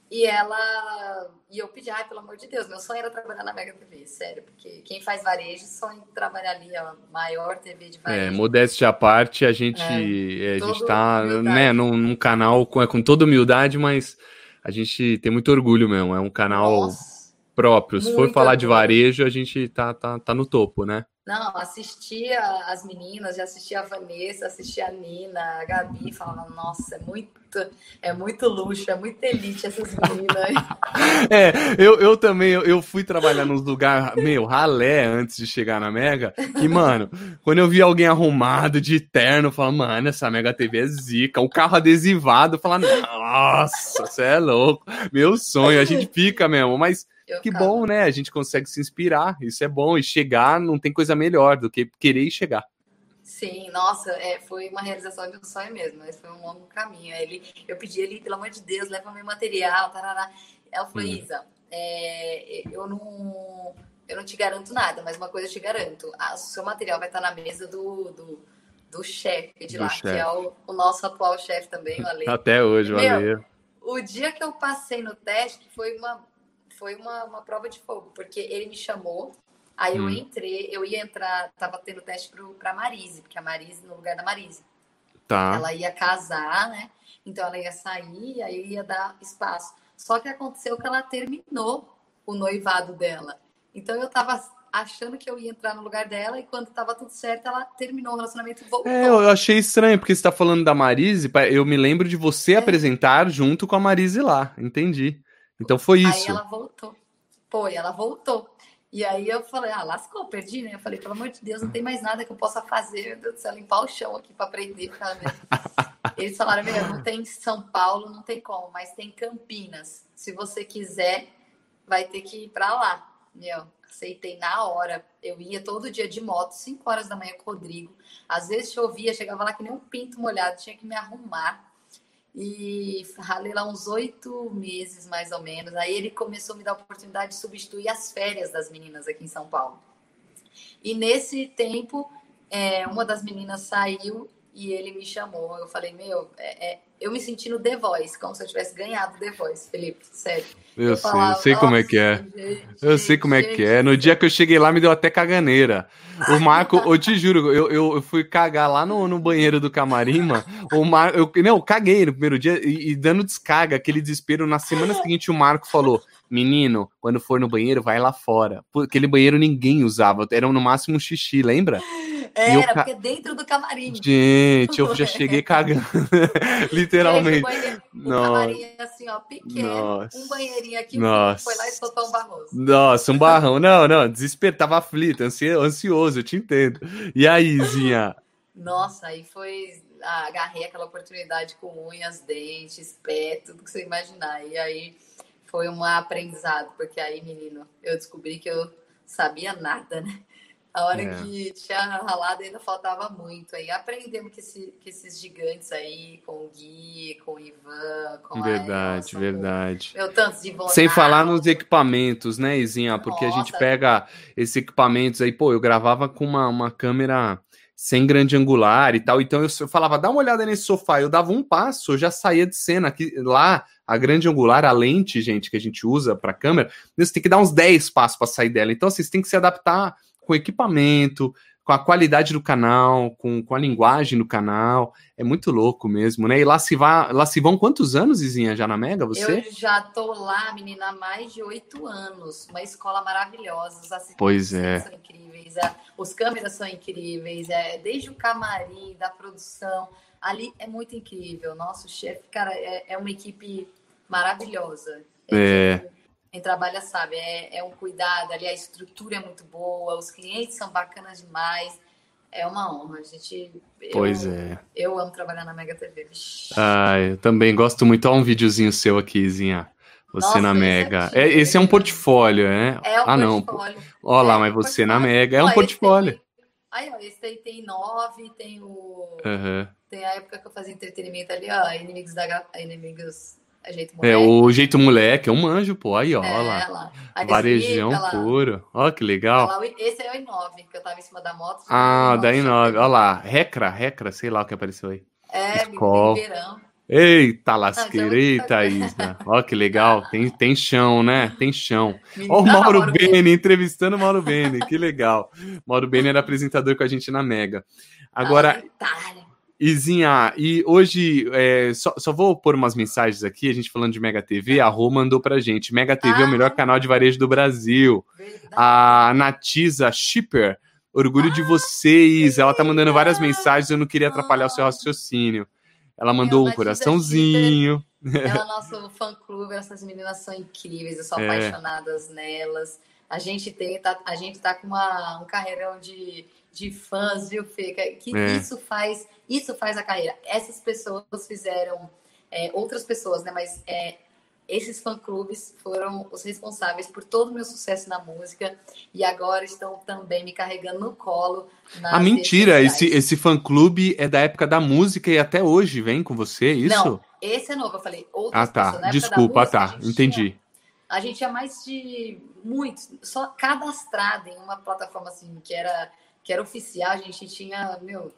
e ela. E eu pedi, ai, pelo amor de Deus, meu sonho era trabalhar na Mega TV, sério, porque quem faz varejo sonha em trabalhar ali, a maior TV de é, varejo. É, modéstia à parte, a gente, é, a gente tá né, num, num, canal com, com toda humildade, mas a gente tem muito orgulho mesmo. É um canal Nossa, próprio. Se for falar orgulho. de varejo, a gente tá, tá, tá no topo, né? Não, assistia as meninas, já assistia a Vanessa, assistia a Nina, a Gabi, falando, nossa, é muito, é muito luxo, é muito elite essas meninas. é, eu, eu também, eu, eu fui trabalhar nos lugares, meu, ralé antes de chegar na Mega, e, mano, quando eu vi alguém arrumado de terno, eu falava, mano, essa Mega TV é zica, o carro adesivado, eu falava, nossa, você é louco, meu sonho, a gente fica mesmo, mas eu que bom, né? A gente consegue se inspirar, isso é bom. E chegar não tem coisa melhor do que querer chegar. Sim, nossa, é, foi uma realização de um sonho mesmo, mas foi um longo caminho. Ele, eu pedi ele, pelo amor de Deus, leva meu material, tarará. Ela falou, hum. Isa, é, eu não eu não te garanto nada, mas uma coisa eu te garanto: o seu material vai estar na mesa do, do, do chefe de do lá, chef. que é o, o, nosso atual chefe também, o Ale. Até hoje, o Ale. O dia que eu passei no teste foi uma foi uma, uma prova de fogo, porque ele me chamou, aí hum. eu entrei, eu ia entrar, tava tendo teste pro, pra Marise, porque a Marise, no lugar da Marise. Tá. Ela ia casar, né? Então ela ia sair, aí ia dar espaço. Só que aconteceu que ela terminou o noivado dela. Então eu tava achando que eu ia entrar no lugar dela e quando tava tudo certo, ela terminou o relacionamento e voltou. É, eu achei estranho, porque você tá falando da Marise, eu me lembro de você é. apresentar junto com a Marise lá, entendi. Então foi isso. Aí ela voltou. Foi, ela voltou. E aí eu falei, ah, lascou, perdi, né? Eu falei, pelo amor de Deus, não tem mais nada que eu possa fazer, meu Deus do céu, limpar o chão aqui para aprender. Eles falaram, meu, não tem São Paulo, não tem como, mas tem Campinas. Se você quiser, vai ter que ir para lá. Meu, aceitei na hora. Eu ia todo dia de moto, 5 horas da manhã com o Rodrigo. Às vezes chovia, chegava lá que nem um pinto molhado, tinha que me arrumar e ralei lá uns oito meses, mais ou menos. Aí ele começou a me dar a oportunidade de substituir as férias das meninas aqui em São Paulo. E nesse tempo, é, uma das meninas saiu e ele me chamou. Eu falei, meu, é, é, eu me senti no The Voice, como se eu tivesse ganhado The Voice, Felipe, sério. Eu, eu sei, falava, eu sei como é que é. Gente, eu sei como é que é. No dia que eu cheguei lá, me deu até caganeira. O Marco, eu te juro, eu, eu, fui cagar lá no, no banheiro do camarim, mano. O Marco, eu, não, eu caguei no primeiro dia e, e dando descarga, aquele desespero. Na semana seguinte, o Marco falou: Menino, quando for no banheiro, vai lá fora. Aquele banheiro ninguém usava, era no máximo um xixi, lembra? Era, ca... porque dentro do camarim. Gente, eu já cheguei cagando. Literalmente. Gente, o camarim assim, ó, pequeno. Nossa. Um banheirinho aqui, Nossa. foi lá e soltou um barroso. Nossa, um barrão. Não, não, desespero, tava aflito, ansioso, eu te entendo. E aí, Zinha? Nossa, aí foi. Ah, agarrei aquela oportunidade com unhas, dentes, pé, tudo que você imaginar. E aí foi um aprendizado, porque aí, menino, eu descobri que eu sabia nada, né? A hora é. que tinha ralado ainda faltava muito. Aí aprendemos que, esse, que esses gigantes aí, com o Gui, com o Ivan, com Verdade, a verdade. Com, meu, tantos de Sem falar nos equipamentos, né, Izinha? Porque Nossa. a gente pega esses equipamentos aí, pô, eu gravava com uma, uma câmera sem grande angular e tal. Então eu, eu, falava, dá uma olhada nesse sofá. Eu dava um passo, eu já saía de cena. Aqui, lá, a grande angular, a lente, gente, que a gente usa para câmera, você tem que dar uns 10 passos para sair dela. Então, assim, você tem que se adaptar com equipamento, com a qualidade do canal, com, com a linguagem do canal. É muito louco mesmo, né? E lá se, vai, lá se vão quantos anos, Izinha, já na Mega, você? Eu já tô lá, menina, há mais de oito anos. Uma escola maravilhosa. Os assistentes pois é. são incríveis, é, os câmeras são incríveis, é, desde o camarim, da produção. Ali é muito incrível. Nosso chefe, cara, é, é uma equipe maravilhosa. É. é quem trabalha sabe, é, é um cuidado ali, a estrutura é muito boa, os clientes são bacanas demais. É uma honra, a gente. Pois eu, é. Eu amo trabalhar na Mega TV. Ah, eu também gosto muito. Olha um videozinho seu aqui, Zinha. Você Nossa, na Mega. É, esse é um portfólio, né? É um ah, não. portfólio. Olha lá, é, mas você na Mega é um portfólio. Tem, aí, ó, esse aí tem nove, tem o. Uhum. Tem a época que eu fazia entretenimento ali, ó, Inimigos da Inimigos. É, jeito é o Jeito Moleque, é um manjo, pô. Aí, ó, é, lá. lá. Varejão lá. puro. Ó, que legal. Lá, esse é o I9, que eu tava em cima da moto. Ah, da I9. Ó lá, Recra, Recra, sei lá o que apareceu aí. É, Escol. verão. Eita lasqueira, eita Isa. Ó que legal, tem, tem chão, né? Tem chão. Ó o Mauro, Mauro Bene, entrevistando o Mauro Bene, que legal. Mauro Bene era apresentador com a gente na Mega. Agora, Izinha, e hoje, é, só, só, vou pôr umas mensagens aqui, a gente falando de Mega TV, a Rô mandou pra gente, Mega TV ah, é o melhor canal de varejo do Brasil. Verdade. A Natisa Shipper, orgulho ah, de vocês, ela tá mandando várias mensagens, eu não queria atrapalhar ah. o seu raciocínio. Ela mandou um coraçãozinho. Ela é o nosso fã-clube, essas meninas são incríveis, eu sou é. apaixonadas nelas. A gente tem, tá, a gente tá com uma, um carreirão de, de fãs, viu, Fê? Que é. isso faz, isso faz a carreira. Essas pessoas fizeram, é, outras pessoas, né? Mas é, esses fã-clubes foram os responsáveis por todo o meu sucesso na música e agora estão também me carregando no colo. Ah, mentira! Esse, esse fã-clube é da época da música e até hoje vem com você, é isso? Não, esse é novo, eu falei. ah, tá. Pessoas, Desculpa, música, tá. A Entendi. Tinha, a gente tinha mais de muitos, só cadastrado em uma plataforma assim, que era, que era oficial, a gente tinha, meu,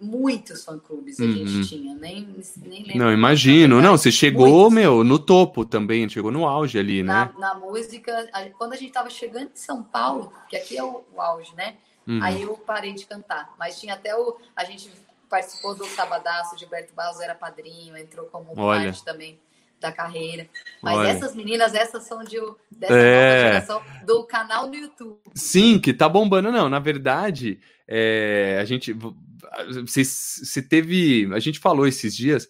muitos fã-clubes a gente uhum. tinha, nem, nem lembro. Não, imagino. Não, você chegou, muitos. meu, no topo também, chegou no auge ali, né? Na, na música, quando a gente tava chegando em São Paulo, que aqui é o, o auge, né? Uhum. Aí eu parei de cantar. Mas tinha até o. A gente participou do Sabadaço, Gilberto Barros era padrinho, entrou como Olha. parte também da carreira. Mas Olha. essas meninas, essas são de, dessa é... geração do canal no YouTube. Sim, que tá bombando. Não, na verdade, é, a gente você, você teve. A gente falou esses dias,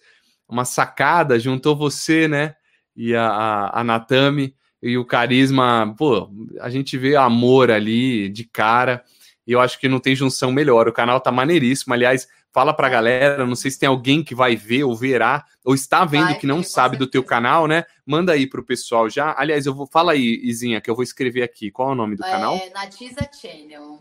uma sacada, juntou você, né? E a, a, a Natami e o carisma. Pô, a gente vê amor ali de cara. E eu acho que não tem junção melhor. O canal tá maneiríssimo. Aliás, fala pra galera. Não sei se tem alguém que vai ver ou verá, ou está vendo vai, que não sabe do teu canal, né? Manda aí pro pessoal já. Aliás, eu vou. Fala aí, Izinha, que eu vou escrever aqui. Qual é o nome do é, canal? Natiza Channel.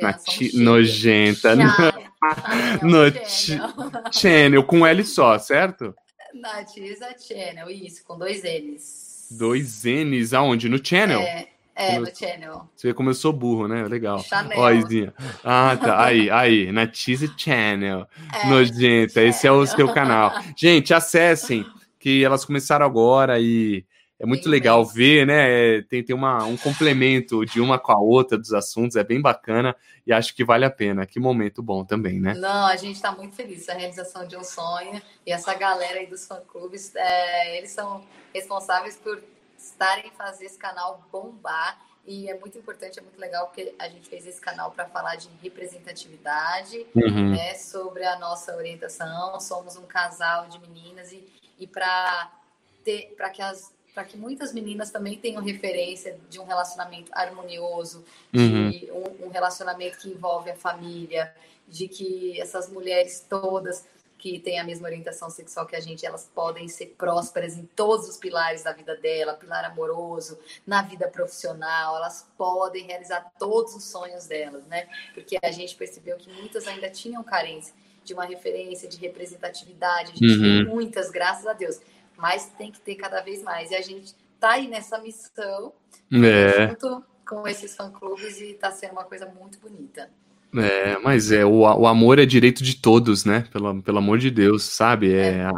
Nati nojenta. no channel com L só, certo? Natiza Channel, isso, com dois N's. Dois N's aonde? No channel? É, é no channel. Você vê como eu sou burro, né? Legal. Chanel. Ó, Izinha. Ah, tá. Aí, aí. Natiza Channel. É, Nojenta. Channel. Esse é o seu canal. Gente, acessem, que elas começaram agora e é muito bem legal bem. ver, né? Tem, tem uma, um complemento de uma com a outra dos assuntos, é bem bacana e acho que vale a pena. Que momento bom também, né? Não, a gente está muito feliz a realização de um sonho e essa galera aí dos fã-clubes, é, eles são responsáveis por estarem fazer esse canal bombar. E é muito importante, é muito legal, porque a gente fez esse canal para falar de representatividade, uhum. né, sobre a nossa orientação. Somos um casal de meninas e, e para ter para que as para que muitas meninas também tenham referência de um relacionamento harmonioso, uhum. de um, um, relacionamento que envolve a família, de que essas mulheres todas que têm a mesma orientação sexual que a gente, elas podem ser prósperas em todos os pilares da vida dela, pilar amoroso, na vida profissional, elas podem realizar todos os sonhos delas, né? Porque a gente percebeu que muitas ainda tinham carência de uma referência, de representatividade, a gente uhum. tem muitas, graças a Deus mas tem que ter cada vez mais. E a gente tá aí nessa missão é. junto com esses fã-clubes e tá sendo uma coisa muito bonita. É, mas é o, o amor é direito de todos, né? Pelo, pelo amor de Deus, sabe? É, é. A,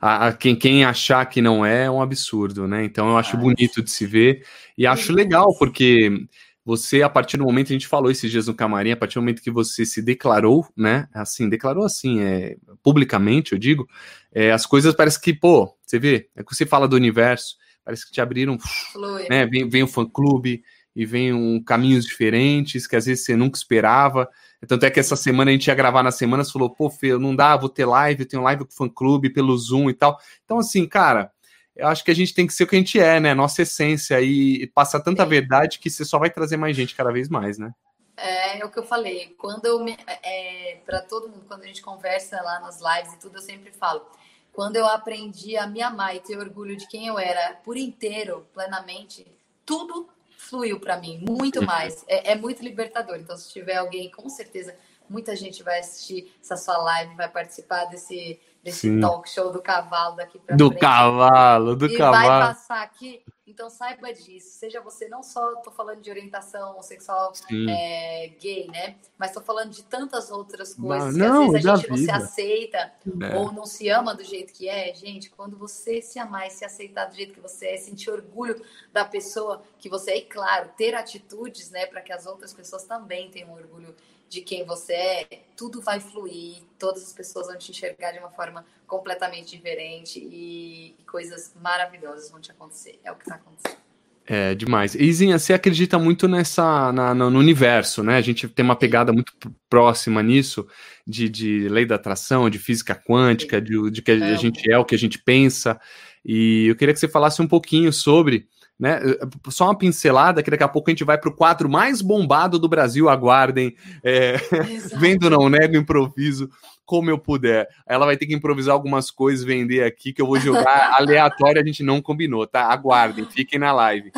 a, a, quem, quem achar que não é é um absurdo, né? Então eu acho bonito de se ver e acho legal, porque você, a partir do momento, a gente falou esses dias no camarim, a partir do momento que você se declarou, né? Assim, declarou assim, é, publicamente, eu digo, é, as coisas parece que, pô, você vê, é que você fala do universo, parece que te abriram, Flui. né? Vem, vem o fã-clube e vem um, caminhos diferentes que às vezes você nunca esperava. Tanto é que essa semana a gente ia gravar na semana, você falou, pô, Fê, não dá, vou ter live, eu tenho live com o fã-clube pelo Zoom e tal. Então, assim, cara, eu acho que a gente tem que ser o que a gente é, né? Nossa essência e passar tanta verdade que você só vai trazer mais gente cada vez mais, né? É, é o que eu falei. Quando eu me, é, para todo mundo, quando a gente conversa lá nas lives e tudo, eu sempre falo. quando eu aprendi a me amar e ter orgulho de quem eu era por inteiro, plenamente, tudo fluiu para mim, muito uhum. mais. É, é, muito libertador. Então, se tiver alguém, com certeza, muita gente vai assistir essa sua live, vai participar desse, desse Sim. talk show do cavalo daqui para frente. Do cavalo, do e cavalo. vai passar aqui então saiba disso. Seja você não só estou falando de orientação sexual é, gay, né? Mas estou falando de tantas outras coisas não, que às vezes a gente não se aceita é. ou não se ama do jeito que é. Gente, quando você se amar e se aceitar do jeito que você é, sentir orgulho da pessoa que você é, e claro, ter atitudes, né, para que as outras pessoas também tenham orgulho de quem você é, tudo vai fluir, todas as pessoas vão te enxergar de uma forma completamente diferente e, coisas maravilhosas vão te acontecer. É o que está acontecendo. É demais. Izinha, você acredita muito nessa na, no universo, né? A gente tem uma pegada muito próxima nisso, de, de lei da atração, de física quântica, de, de que a gente é o que a gente pensa. E eu queria que você falasse um pouquinho sobre né? Só uma pincelada, que daqui a pouco a gente vai para o quadro mais bombado do Brasil, aguardem. É, vendo não nego improviso como eu puder. Ela vai ter que improvisar algumas coisas, vender aqui, que eu vou jogar aleatório, a gente não combinou, tá? Aguardem, fiquem na live.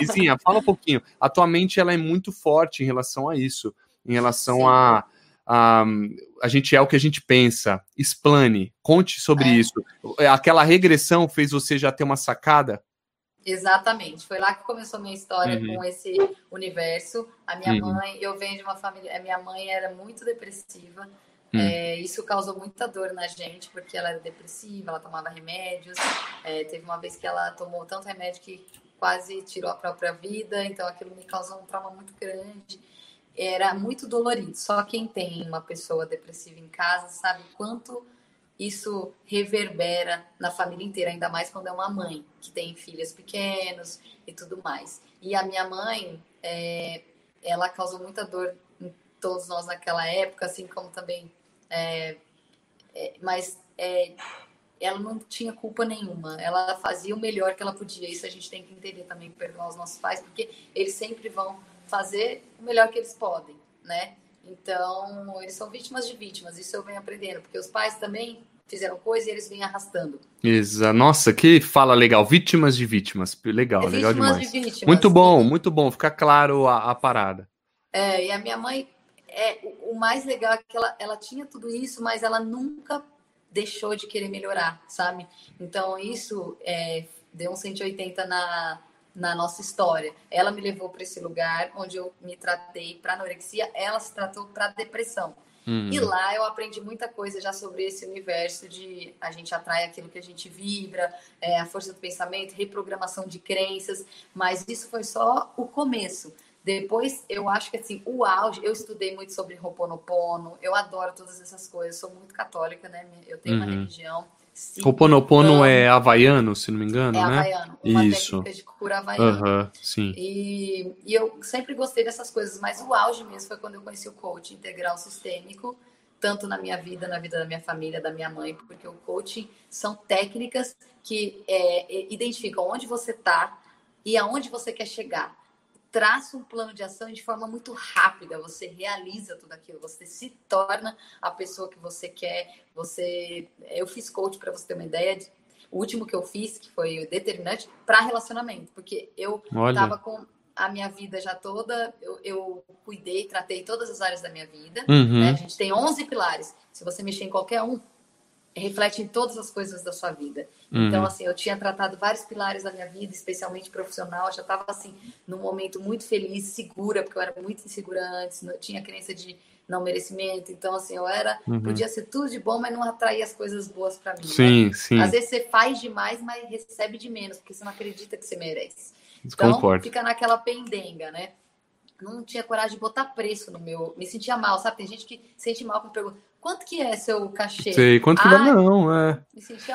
E sim, fala um pouquinho. Atualmente ela é muito forte em relação a isso, em relação sim. a. A, a gente é o que a gente pensa. Explane, conte sobre é. isso. Aquela regressão fez você já ter uma sacada? Exatamente, foi lá que começou a minha história uhum. com esse universo. A minha uhum. mãe, eu venho de uma família, a minha mãe era muito depressiva. Uhum. É, isso causou muita dor na gente, porque ela era depressiva, ela tomava remédios. É, teve uma vez que ela tomou tanto remédio que quase tirou a própria vida, então aquilo me causou um trauma muito grande. Era muito dolorido. Só quem tem uma pessoa depressiva em casa sabe quanto isso reverbera na família inteira, ainda mais quando é uma mãe que tem filhos pequenos e tudo mais. E a minha mãe, é, ela causou muita dor em todos nós naquela época, assim como também. É, é, mas é, ela não tinha culpa nenhuma, ela fazia o melhor que ela podia. Isso a gente tem que entender também, perdoar os nossos pais, porque eles sempre vão fazer o melhor que eles podem, né? Então, eles são vítimas de vítimas, isso eu venho aprendendo, porque os pais também fizeram coisa e eles vêm arrastando. Exato. Nossa, que fala legal. Vítimas de vítimas. Legal, é legal demais. De vítimas. Muito bom, muito bom. Fica claro a, a, parada. É, e a minha mãe, é, o, o mais legal é que ela, ela tinha tudo isso, mas ela nunca deixou de querer melhorar, sabe? Então, isso é, deu um 180 na, na nossa história. Ela me levou para esse lugar onde eu me tratei para anorexia, ela se tratou para depressão. Uhum. E lá eu aprendi muita coisa já sobre esse universo de a gente atrai aquilo que a gente vibra, é, a força do pensamento, reprogramação de crenças, mas isso foi só o começo. Depois, eu acho que assim, o auge, eu estudei muito sobre Ho'oponopono, eu adoro todas essas coisas, sou muito católica, né? Eu tenho uhum. uma religião. Sim, Ho'oponopono então, é havaiano, se não me engano, é né? havaiano, uma Isso. técnica de cura havaiana. Uhum, sim. E, e eu sempre gostei dessas coisas, mas o auge mesmo foi quando eu conheci o coaching integral sistêmico, tanto na minha vida, na vida da minha família, da minha mãe, porque o coaching são técnicas que é, identificam onde você está e aonde você quer chegar traça um plano de ação de forma muito rápida, você realiza tudo aquilo, você se torna a pessoa que você quer, você eu fiz coach para você ter uma ideia, de... o último que eu fiz, que foi determinante para relacionamento, porque eu estava com a minha vida já toda, eu, eu, cuidei, tratei todas as áreas da minha vida, uhum. né? A gente tem 11 pilares. Se você mexer em qualquer um, reflete em todas as coisas da sua vida. Uhum. Então, assim, eu tinha tratado vários pilares da minha vida, especialmente profissional. Eu já estava, assim, num momento muito feliz, segura, porque eu era muito insegura antes, não, tinha crença de não merecimento. Então, assim, eu era. Uhum. Podia ser tudo de bom, mas não atraía as coisas boas para mim. Sim, né? sim. Às vezes você faz demais, mas recebe de menos, porque você não acredita que você merece. Então, fica naquela pendenga, né? Não tinha coragem de botar preço no meu. Me sentia mal, sabe? Tem gente que sente mal quando pergunta Quanto que é seu cachê? Sei, quanto que dá? Não, é.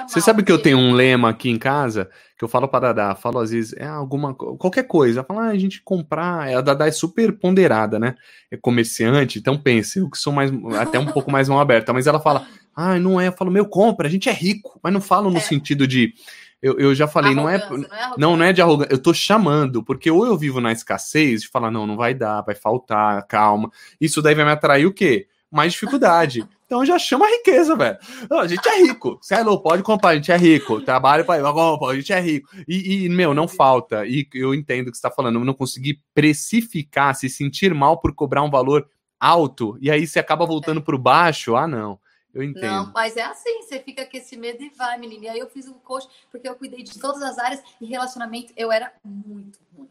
Você sabe que eu tenho um lema aqui em casa que eu falo para a Dada, falo às vezes, é alguma qualquer coisa. Fala, ah, a gente comprar. A Dada é super ponderada, né? É comerciante, então pense, eu que sou mais até um pouco mais mão aberta, mas ela fala, ah, não é. Eu falo, meu, compra, a gente é rico, mas não falo no é. sentido de. Eu, eu já falei, não é, não é, não, não é de arrogância, eu tô chamando, porque ou eu vivo na escassez, de falar, não, não vai dar, vai faltar, calma. Isso daí vai me atrair o quê? mais dificuldade. Então já chama a riqueza, velho. Não, a gente é rico. Você é pode comprar, a gente é rico. Trabalho para a gente é rico. E, e, meu, não falta. E eu entendo o que você está falando. Eu não conseguir precificar, se sentir mal por cobrar um valor alto. E aí você acaba voltando para o baixo. Ah, não. Eu entendo. Não, mas é assim, você fica com esse medo e vai, menina. E aí eu fiz o coach porque eu cuidei de todas as áreas e relacionamento eu era muito ruim.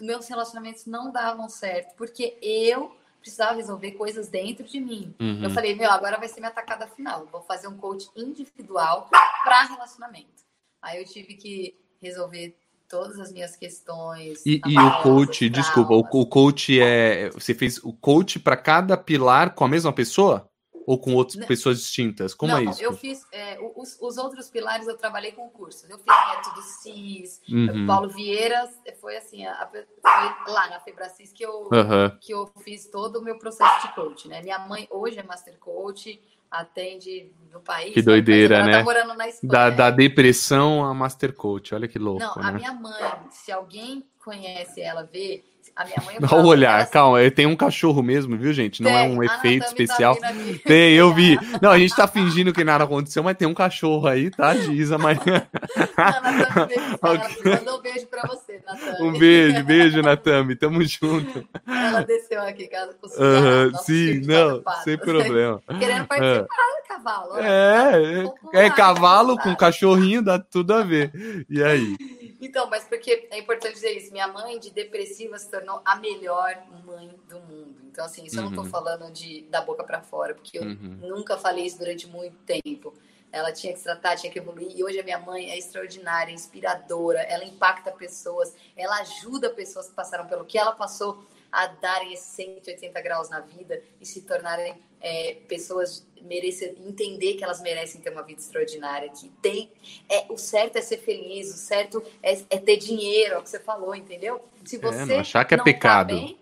Meus relacionamentos não davam certo, porque eu precisava resolver coisas dentro de mim. Uhum. Eu falei, meu, agora vai ser minha atacada final. Vou fazer um coach individual para relacionamento. Aí eu tive que resolver todas as minhas questões. E, e o coach, desculpa, o, o coach é. Você fez o coach para cada pilar com a mesma pessoa? Ou com outras não, pessoas distintas? Como não, é isso? Eu fiz é, os, os, outros pilares eu trabalhei com cursos. Eu fiz método CIS, uhum. Paulo Vieira foi assim, a, foi lá na Febracis que eu, uhum. que eu fiz todo o meu processo de coach, né? Minha mãe hoje é master coach, atende no país. Que doideira, né? Tá morando na Espanha. Da, da depressão a master coach, olha que louco. Não, né? a minha mãe, se alguém conhece ela, vê, a minha mãe. Dá um olhar, assim, calma, tem um cachorro mesmo, viu, gente? Não é tem, é um efeito tá especial. Tá tem, eu vi. Não, a gente tá fingindo que nada aconteceu, mas tem um cachorro aí, tá, Giza? Mas. Mandou um beijo pra você, Natami. Um beijo, beijo, Natami. Tamo junto. Ela desceu aqui, casa com o uhum, Sim, não, sem problema. Querendo participar do cavalo. É, é, é cavalo com cachorrinho, dá tudo a ver. E aí? Então, mas porque é importante dizer isso. Minha mãe de depressiva se tornou a melhor mãe do mundo. Então, assim, isso uhum. eu não tô uhum. falando de da boca para fora, porque eu uhum. nunca falei isso durante muito tempo. Ela tinha que se tratar, tinha que evoluir. E hoje a minha mãe é extraordinária, inspiradora. Ela impacta pessoas, ela ajuda pessoas que passaram pelo que ela passou a darem esses 180 graus na vida e se tornarem é, pessoas merecer entender que elas merecem ter uma vida extraordinária, que tem é o certo é ser feliz, o certo é, é ter dinheiro, é o que você falou, entendeu? Se é, você é, não achar que é tá pecado. Tá bem,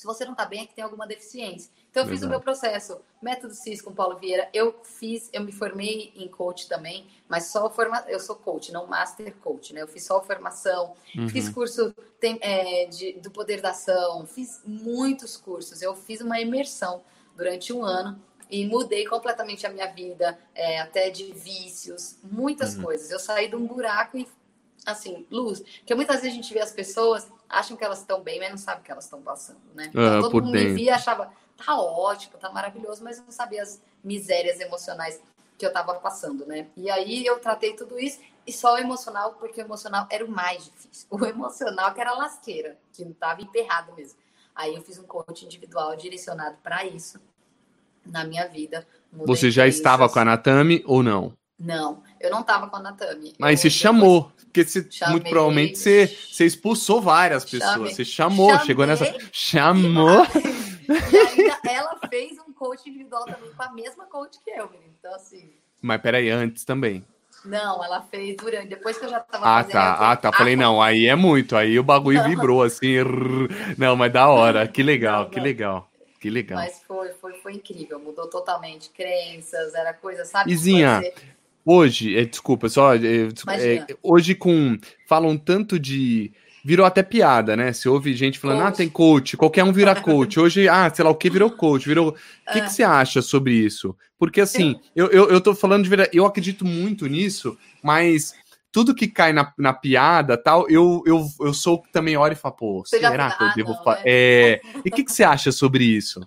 se você não tá bem, é que tem alguma deficiência. Então, eu fiz Exato. o meu processo, método CIS com Paulo Vieira. Eu fiz, eu me formei em coach também, mas só forma, eu sou coach, não master coach, né? Eu fiz só formação, uhum. fiz curso tem, é, de, do poder da ação, fiz muitos cursos. Eu fiz uma imersão durante um ano e mudei completamente a minha vida, é, até de vícios, muitas uhum. coisas. Eu saí de um buraco e, assim, luz. Porque muitas vezes a gente vê as pessoas, acham que elas estão bem, mas não sabem o que elas estão passando, né? Então, todo mundo dentro. me via achava, tá ótimo, tá maravilhoso, mas eu não sabia as misérias emocionais que eu tava passando, né? E aí eu tratei tudo isso e só o emocional, porque o emocional era o mais difícil. O emocional que era lasqueira, que não tava emperrado mesmo. Aí eu fiz um coach individual direcionado para isso na minha vida. Você já estava com a Natami ou não? Não, eu não estava com a Natami. Mas eu, você chamou, porque você, chamei, muito provavelmente você, você expulsou várias pessoas. Chamei, você chamou, chamei, chegou nessa. Chamou. Ainda ela fez um coach individual também com a mesma coach que eu, menino. Então, assim. Mas peraí, antes também. Não, ela fez durante, depois que eu já tava ah, fazendo. Tá, ah, tá. Falei, não, aí é muito. Aí o bagulho vibrou assim. Não, mas da hora. Que legal, não, que legal. Que legal. Mas foi, foi, foi incrível. Mudou totalmente crenças, era coisa, sabe? Izinha, hoje, é, desculpa, só. É, é, hoje com. Falam tanto de virou até piada, né? Se ouve gente falando, coach. ah, tem coach, qualquer um vira coach. Hoje, ah, sei lá o que virou coach, virou. O que, que ah. você acha sobre isso? Porque assim, eu, eu, eu tô falando de verdade, eu acredito muito nisso, mas tudo que cai na, na piada tal, eu, eu, eu sou também hora e falo, pô, será que eu devo falar? Né? É... E o que, que você acha sobre isso?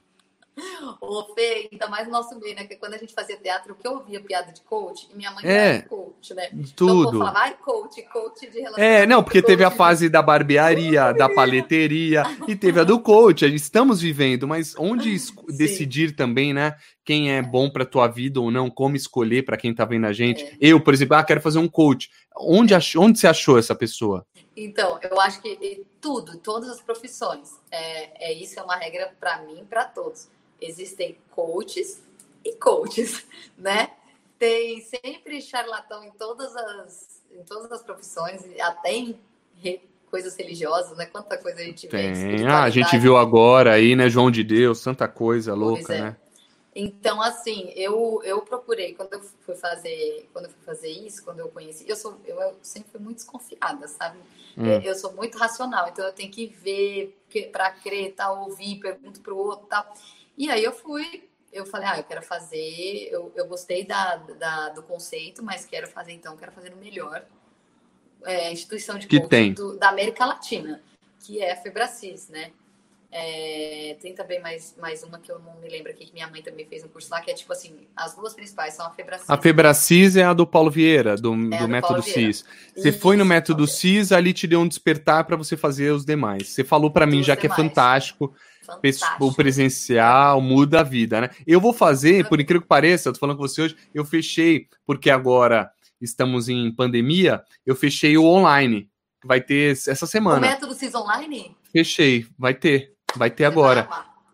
Ô, Fê, ainda mais no nosso meio, né? Que quando a gente fazia teatro, que eu ouvia piada de coach, e minha mãe é, era coach, né? Tudo. Então, falava, ai, coach, coach de relacionamento. É, não, porque teve a fase da barbearia, da paleteria, e teve a do coach. Estamos vivendo, mas onde decidir também, né? Quem é bom para tua vida ou não, como escolher para quem tá vendo a gente. É. Eu, por exemplo, ah, quero fazer um coach. Onde, ach... onde você achou essa pessoa? Então, eu acho que tudo, todas as profissões, é, é isso é uma regra para mim, para todos existem coaches e coaches, né? Tem sempre charlatão em todas as, em todas as profissões, até em coisas religiosas, né? Quanta coisa a gente Tem. vê. Ah, a gente viu agora aí, né? João de Deus, tanta coisa louca, é. né? Então, assim, eu, eu procurei, quando eu fui fazer, quando eu fui fazer isso, quando eu conheci, eu sou, eu, eu sempre fui muito desconfiada, sabe? Hum. Eu, eu sou muito racional, então eu tenho que ver para crer, tal, ouvir, pergunto pro outro, tal. E aí eu fui eu falei, ah, eu quero fazer, eu, eu gostei da, da, do conceito, mas quero fazer então, quero fazer o melhor é, instituição de que tem. Do, da América Latina, que é a Febracis, né? É, tem também mais, mais uma que eu não me lembro aqui, que minha mãe também fez um curso lá, que é tipo assim, as duas principais são a Febracis. A Febracis é a do Paulo Vieira, do, é do método CIS. Você Isso, foi no método CIS, ali te deu um despertar para você fazer os demais. Você falou para mim já demais. que é fantástico. Fantástico. O presencial muda a vida, né? Eu vou fazer, por incrível que pareça, eu tô falando com você hoje, eu fechei, porque agora estamos em pandemia, eu fechei o online. Vai ter essa semana. O método CIS online? Fechei, vai ter. Vai ter agora.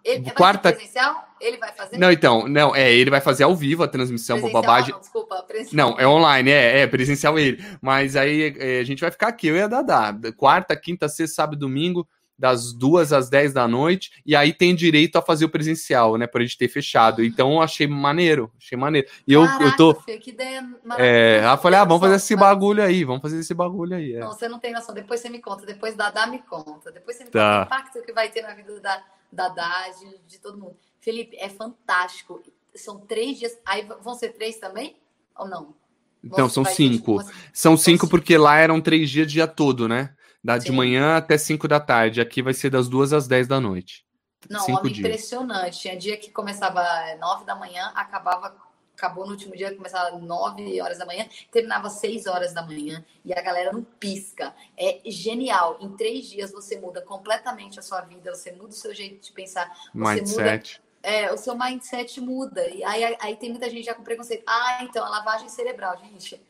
Ele, Quarta... presencial? Ele vai fazer? Não, então, não, é, ele vai fazer ao vivo a transmissão por babagem. Não, desculpa, presencial. Não, é online, é, é presencial ele. Mas aí é, a gente vai ficar aqui, eu e a Dadá. Quarta, quinta, sexta, sábado, domingo das duas às dez da noite, e aí tem direito a fazer o presencial, né? Por a gente ter fechado. Então achei maneiro, achei maneiro. E eu, Caraca, eu tô. Fê, que ideia é, eu falei, ah, vamos fazer esse bagulho aí, vamos fazer esse bagulho aí. É. Não, você não tem noção. Depois você me conta, depois da Dá me conta. Depois você me tá. conta o impacto que vai ter na vida da, da Dá, de, de todo mundo. Felipe, é fantástico. São três dias. Aí vão ser três também? Ou não? Então, são cinco. São cinco porque lá eram três dias dia todo, né? Da, de manhã até 5 da tarde. Aqui vai ser das 2 às 10 da noite. Não, Cinco dias. impressionante. Tinha dia que começava 9 da manhã, acabava, acabou no último dia, começava 9 horas da manhã, terminava 6 horas da manhã e a galera não pisca. É genial. Em três dias você muda completamente a sua vida, você muda o seu jeito de pensar. Mindset. Muda, é, o seu mindset muda. E aí, aí tem muita gente já com preconceito. Ah, então, a lavagem cerebral, gente.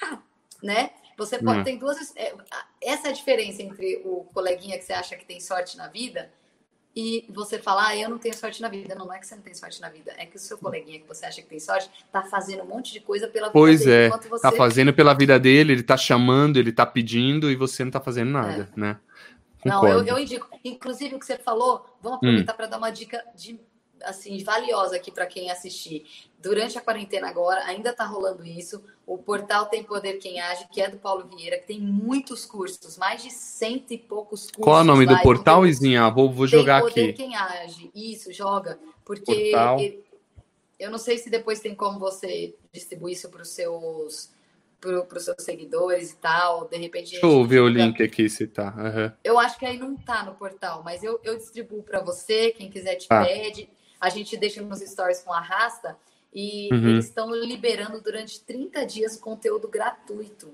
Tá, né? Você pode hum. ter duas. É, essa é a diferença entre o coleguinha que você acha que tem sorte na vida e você falar, ah, eu não tenho sorte na vida. Não, não é que você não tem sorte na vida, é que o seu coleguinha que você acha que tem sorte tá fazendo um monte de coisa pela vida pois dele. Pois é, você... tá fazendo pela vida dele, ele tá chamando, ele tá pedindo e você não tá fazendo nada, é. né? Concordo. Não, eu, eu, indico. Inclusive, o que você falou, vamos aproveitar hum. para dar uma dica de assim valiosa aqui para quem assistir. Durante a quarentena agora, ainda está rolando isso. O portal Tem Poder Quem Age, que é do Paulo Vieira, que tem muitos cursos, mais de cento e poucos cursos. Qual é o nome do portal, Izinha? Vou, vou jogar tem poder aqui. Quem Age. Isso, joga. Porque portal. eu não sei se depois tem como você distribuir isso para os seus para os seus seguidores e tal. De repente. Deixa eu ver o link aqui se tá. Uhum. Eu acho que aí não tá no portal, mas eu, eu distribuo para você. Quem quiser te ah. pede a gente deixa nos stories com arrasta e uhum. eles estão liberando durante 30 dias conteúdo gratuito.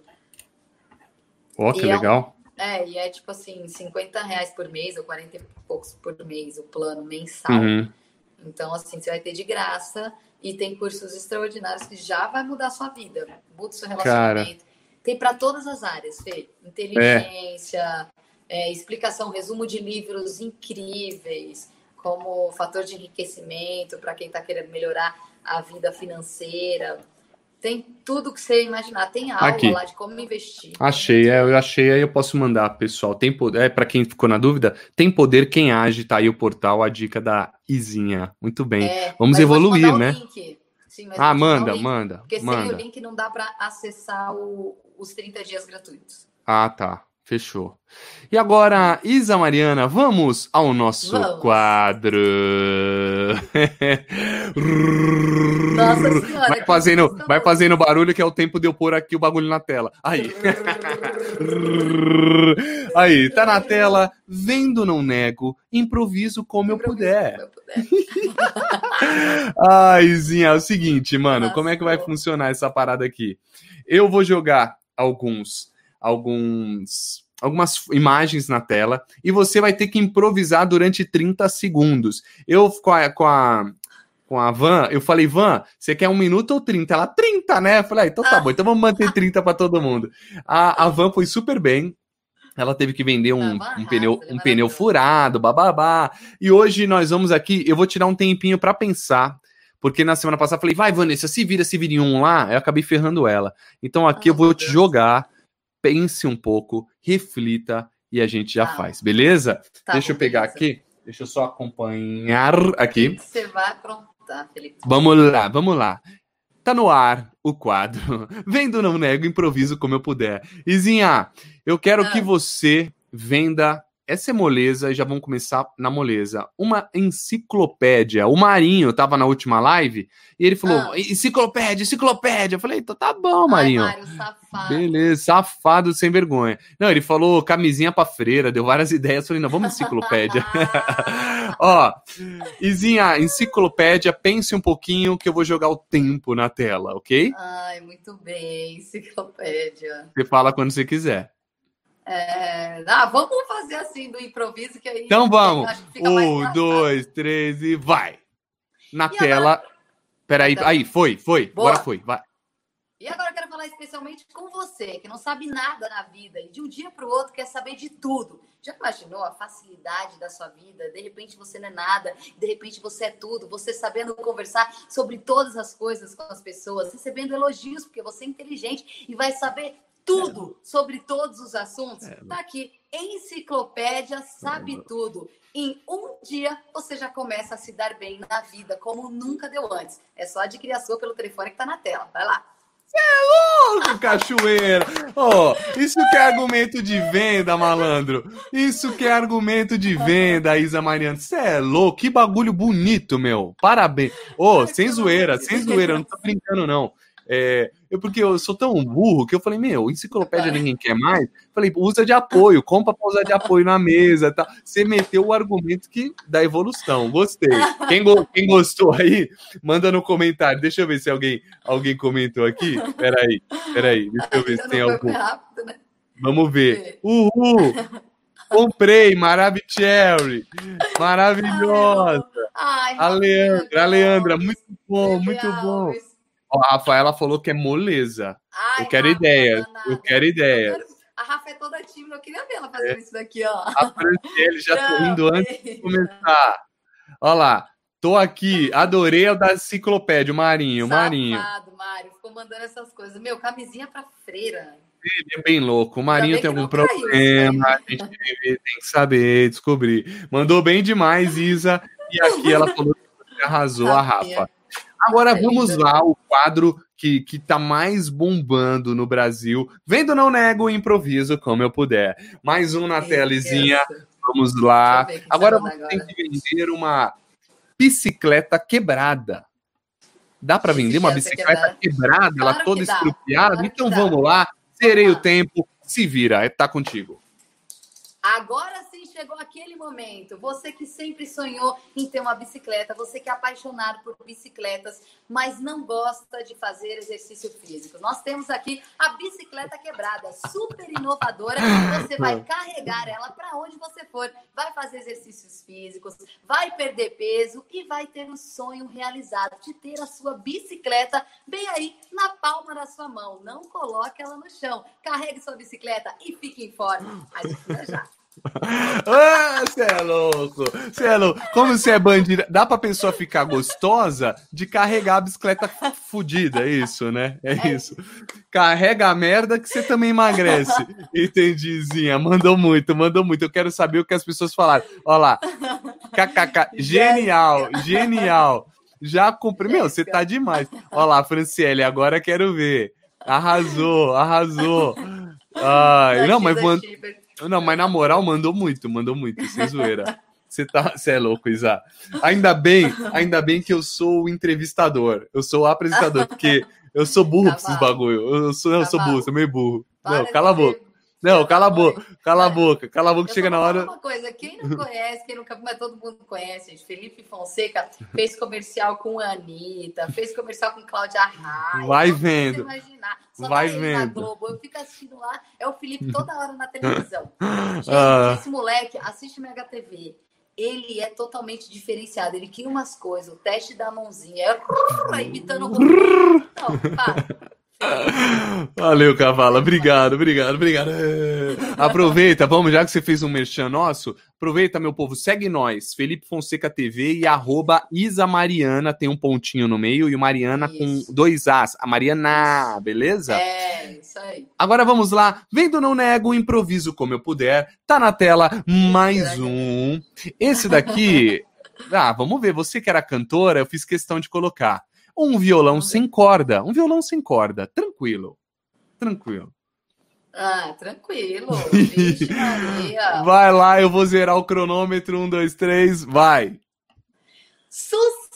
Ó, oh, que legal. É, um, é, e é tipo assim, 50 reais por mês ou 40 e poucos por mês, o plano mensal. Uhum. Então, assim, você vai ter de graça e tem cursos extraordinários que já vai mudar a sua vida, muda o seu relacionamento. Cara. Tem para todas as áreas, Fê. Inteligência, é. É, explicação, resumo de livros incríveis como fator de enriquecimento para quem está querendo melhorar a vida financeira. Tem tudo que você imaginar. Tem aula Aqui. lá de como investir. Achei, é, eu achei, aí eu posso mandar, pessoal. Tem poder, é, para quem ficou na dúvida, tem poder quem age, tá aí o portal, a dica da Izinha. Muito bem. É, Vamos evoluir, né? Sim, ah, manda, manda. Porque manda. sem o link não dá para acessar o, os 30 dias gratuitos. Ah, tá. Fechou. E agora, Isa Mariana, vamos ao nosso vamos. quadro. Nossa senhora. Vai fazendo, vai fazendo barulho que é o tempo de eu pôr aqui o bagulho na tela. Aí. Aí, tá na tela. Vendo não nego, improviso como improviso eu puder. Como eu puder. Ai, Izinha, é o seguinte, mano, Nossa, como é que vai funcionar essa parada aqui? Eu vou jogar alguns alguns algumas imagens na tela e você vai ter que improvisar durante 30 segundos. Eu com a, com a com a Van, eu falei, Van, você quer um minuto ou 30? Ela, 30, né? Eu falei, ah, então tá bom, então vamos manter 30 para todo mundo. A, a Van foi super bem, ela teve que vender um, um pneu, um pneu furado, bababá. E hoje nós vamos aqui, eu vou tirar um tempinho para pensar, porque na semana passada eu falei, vai, Vanessa, se vira, se vira em um lá, eu acabei ferrando ela. Então aqui eu vou te jogar pense um pouco, reflita e a gente já tá. faz, beleza? Tá Deixa bom, eu pegar beleza. aqui, deixa eu só acompanhar aqui. Você vai aprontar, Felipe. Vamos lá, vamos lá. Tá no ar o quadro. Vendo Não Nego, improviso como eu puder. Izinha, eu quero ah. que você venda essa é moleza, já vamos começar na moleza. Uma enciclopédia. O Marinho tava na última live e ele falou: ah. enciclopédia, enciclopédia. Eu falei: então tá bom, Marinho. Ai, Mário, safado. Beleza, safado sem vergonha. Não, ele falou camisinha pra freira, deu várias ideias. Eu falei: não, vamos enciclopédia. Ó, Izinha, enciclopédia, pense um pouquinho que eu vou jogar o tempo na tela, ok? Ai, muito bem, enciclopédia. Você fala quando você quiser. É... Ah, vamos fazer assim do improviso que aí. Então vamos. Um, dois, três e vai. Na e tela. Agora... Peraí, então... aí, foi, foi. Boa. Agora foi, vai. E agora eu quero falar especialmente com você, que não sabe nada na vida e de um dia para o outro quer saber de tudo. Já imaginou a facilidade da sua vida? De repente você não é nada, de repente você é tudo, você sabendo conversar sobre todas as coisas com as pessoas, recebendo elogios, porque você é inteligente e vai saber tudo sobre todos os assuntos. É, tá aqui, Enciclopédia Sabe Tudo. Em um dia você já começa a se dar bem na vida, como nunca deu antes. É só adquirir a sua pelo telefone que tá na tela. Vai lá. É louco, cachoeira! Oh, isso que é argumento de venda, malandro. Isso que é argumento de venda, Isa Mariana. Você é louco, que bagulho bonito, meu. Parabéns. Ô, oh, sem zoeira, sem zoeira, não tô brincando, não. É, eu, porque eu sou tão burro que eu falei, meu, enciclopédia ninguém quer mais. Falei, usa de apoio, compra para usar de apoio na mesa. Tá? Você meteu o argumento que da evolução. Gostei. Quem, go quem gostou aí, manda no comentário. Deixa eu ver se alguém, alguém comentou aqui. Peraí, peraí. Deixa eu ver se tem algum. Rápido, né? Vamos ver. Uhul! Comprei, Maravicherry. Maravilhosa. Ai, a Leandra, a Leandra, muito bom, muito bom. A Rafaela falou que é moleza. Ai, eu quero Rafa, ideias. Eu quero ideias. A Rafa é toda tímida, eu queria ver ela fazendo é. isso daqui, ó. A Franciele já tô indo antes de começar. Olha lá. Tô aqui, adorei o da enciclopédia, o Marinho, o Marinho. Mário, ficou mandando essas coisas. Meu, camisinha pra freira. Ele é bem louco. O Marinho tem algum problema, a gente tem que saber, descobrir. Mandou bem demais, Isa. E aqui ela falou que arrasou a Rafa. Agora vamos lá, o quadro que, que tá mais bombando no Brasil. Vendo não nego, improviso como eu puder. Mais um na telezinha. Vamos lá. Agora você agora. tem que vender uma bicicleta quebrada. Dá para vender uma bicicleta quebrada, claro ela toda estrupiada? Claro então vamos lá. Zerei o tempo. Se vira, tá contigo. Agora chegou aquele momento. Você que sempre sonhou em ter uma bicicleta, você que é apaixonado por bicicletas, mas não gosta de fazer exercício físico. Nós temos aqui a bicicleta quebrada, super inovadora. Você vai carregar ela para onde você for, vai fazer exercícios físicos, vai perder peso e vai ter o sonho realizado de ter a sua bicicleta bem aí na palma da sua mão. Não coloque ela no chão. Carregue sua bicicleta e fique em forma. A gente já. ah, você é louco! Você é louco! Como você é bandida, dá pra pessoa ficar gostosa de carregar a bicicleta fudida, é isso, né? É, é isso. Carrega a merda que você também emagrece. Entendizinha? Mandou muito, mandou muito. Eu quero saber o que as pessoas falaram. Olha lá. KKK. Genial, genial. Já comprei. Meu, você tá demais. Olha lá, Franciele, agora quero ver. Arrasou, arrasou. Ai, não, mas. Não, mas na moral, mandou muito, mandou muito, sem zoeira. Você tá, é louco, Isa. Ainda bem, ainda bem que eu sou o entrevistador. Eu sou o apresentador, porque eu sou burro tá pra esses bagulho. Eu sou, não, eu sou burro, sou meio burro. Não, cala a boca. Não, cala a boca, cala a boca, cala a boca, chega na hora. Uma coisa, quem não conhece, quem nunca, mas todo mundo conhece, gente. Felipe Fonseca fez comercial com a Anitta, fez comercial com Cláudia Raia. Vai vendo. Imaginar. Só Vai vendo. Globo. Eu fico assistindo lá, é o Felipe toda hora na televisão. Gente, ah. esse moleque assiste Mega TV. Ele é totalmente diferenciado. Ele cria umas coisas, o teste da mãozinha, é imitando o Não, para. Valeu, Cavala. Obrigado, obrigado, obrigado. É. Aproveita, vamos, já que você fez um merchan nosso, aproveita, meu povo, segue nós, Felipe Fonseca TV e arroba Isa Mariana, tem um pontinho no meio, e o Mariana isso. com dois As, a Mariana, beleza? É, isso aí. Agora vamos lá, vendo não nego, improviso como eu puder, tá na tela mais um. Esse daqui, ah, vamos ver, você que era cantora, eu fiz questão de colocar. Um violão sem corda. Um violão sem corda. Tranquilo. Tranquilo. Ah, tranquilo. Vixe, vai lá, eu vou zerar o cronômetro. Um, dois, três, vai. Sucesso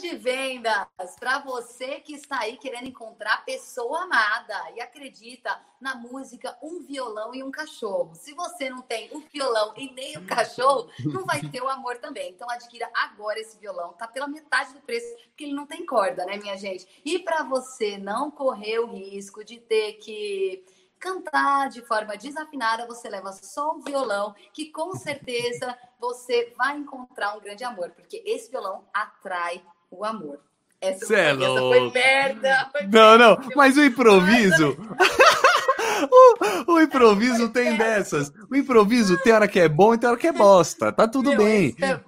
de vendas para você que está aí querendo encontrar a pessoa amada e acredita na música Um Violão e um Cachorro. Se você não tem o violão e nem o cachorro, não vai ter o amor também. Então adquira agora esse violão, tá pela metade do preço, porque ele não tem corda, né, minha gente? E para você não correr o risco de ter que cantar de forma desafinada, você leva só o violão, que com certeza você vai encontrar um grande amor, porque esse violão atrai o amor. Essa, foi, é essa foi merda. Foi não, não, mas o improviso. o, o, improviso tem dessas. O improviso tem hora que é bom e tem hora que é bosta. Tá tudo Meu, bem. É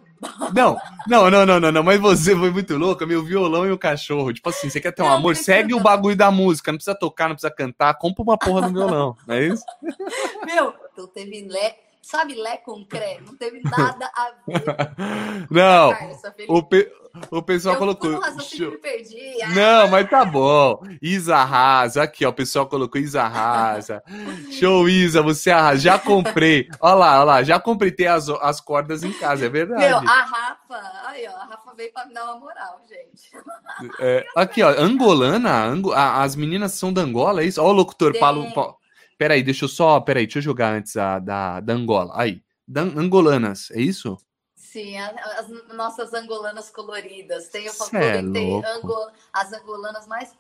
não, não, não, não, não, não, mas você foi muito louca, meu violão e o cachorro. Tipo assim, você quer ter um amor, segue o bagulho da música, não precisa tocar, não precisa cantar, compra uma porra do violão, não é isso? Meu, tu teve lé, sabe lé com cré? Não teve nada a ver. Não, o, pe o pessoal eu colocou. Perdi. Não, mas tá bom. Isa arrasa. Aqui, ó. O pessoal colocou Isa arrasa. Show, Isa, você arrasa. Já comprei. Olha lá, olha lá. Já comprei as, as cordas em casa, é verdade. Meu, a Rafa. Aí, ó. A Rafa veio pra me dar uma moral, gente. É, aqui, ó. Angolana. Ang... As meninas são da Angola, é isso? Ó, o locutor Paulo. Paulo... Peraí, deixa eu só. Peraí, deixa eu jogar antes a, da, da Angola. Aí. Dan, angolanas, é isso? Sim, as nossas angolanas coloridas. Tem o é tem as angolanas mais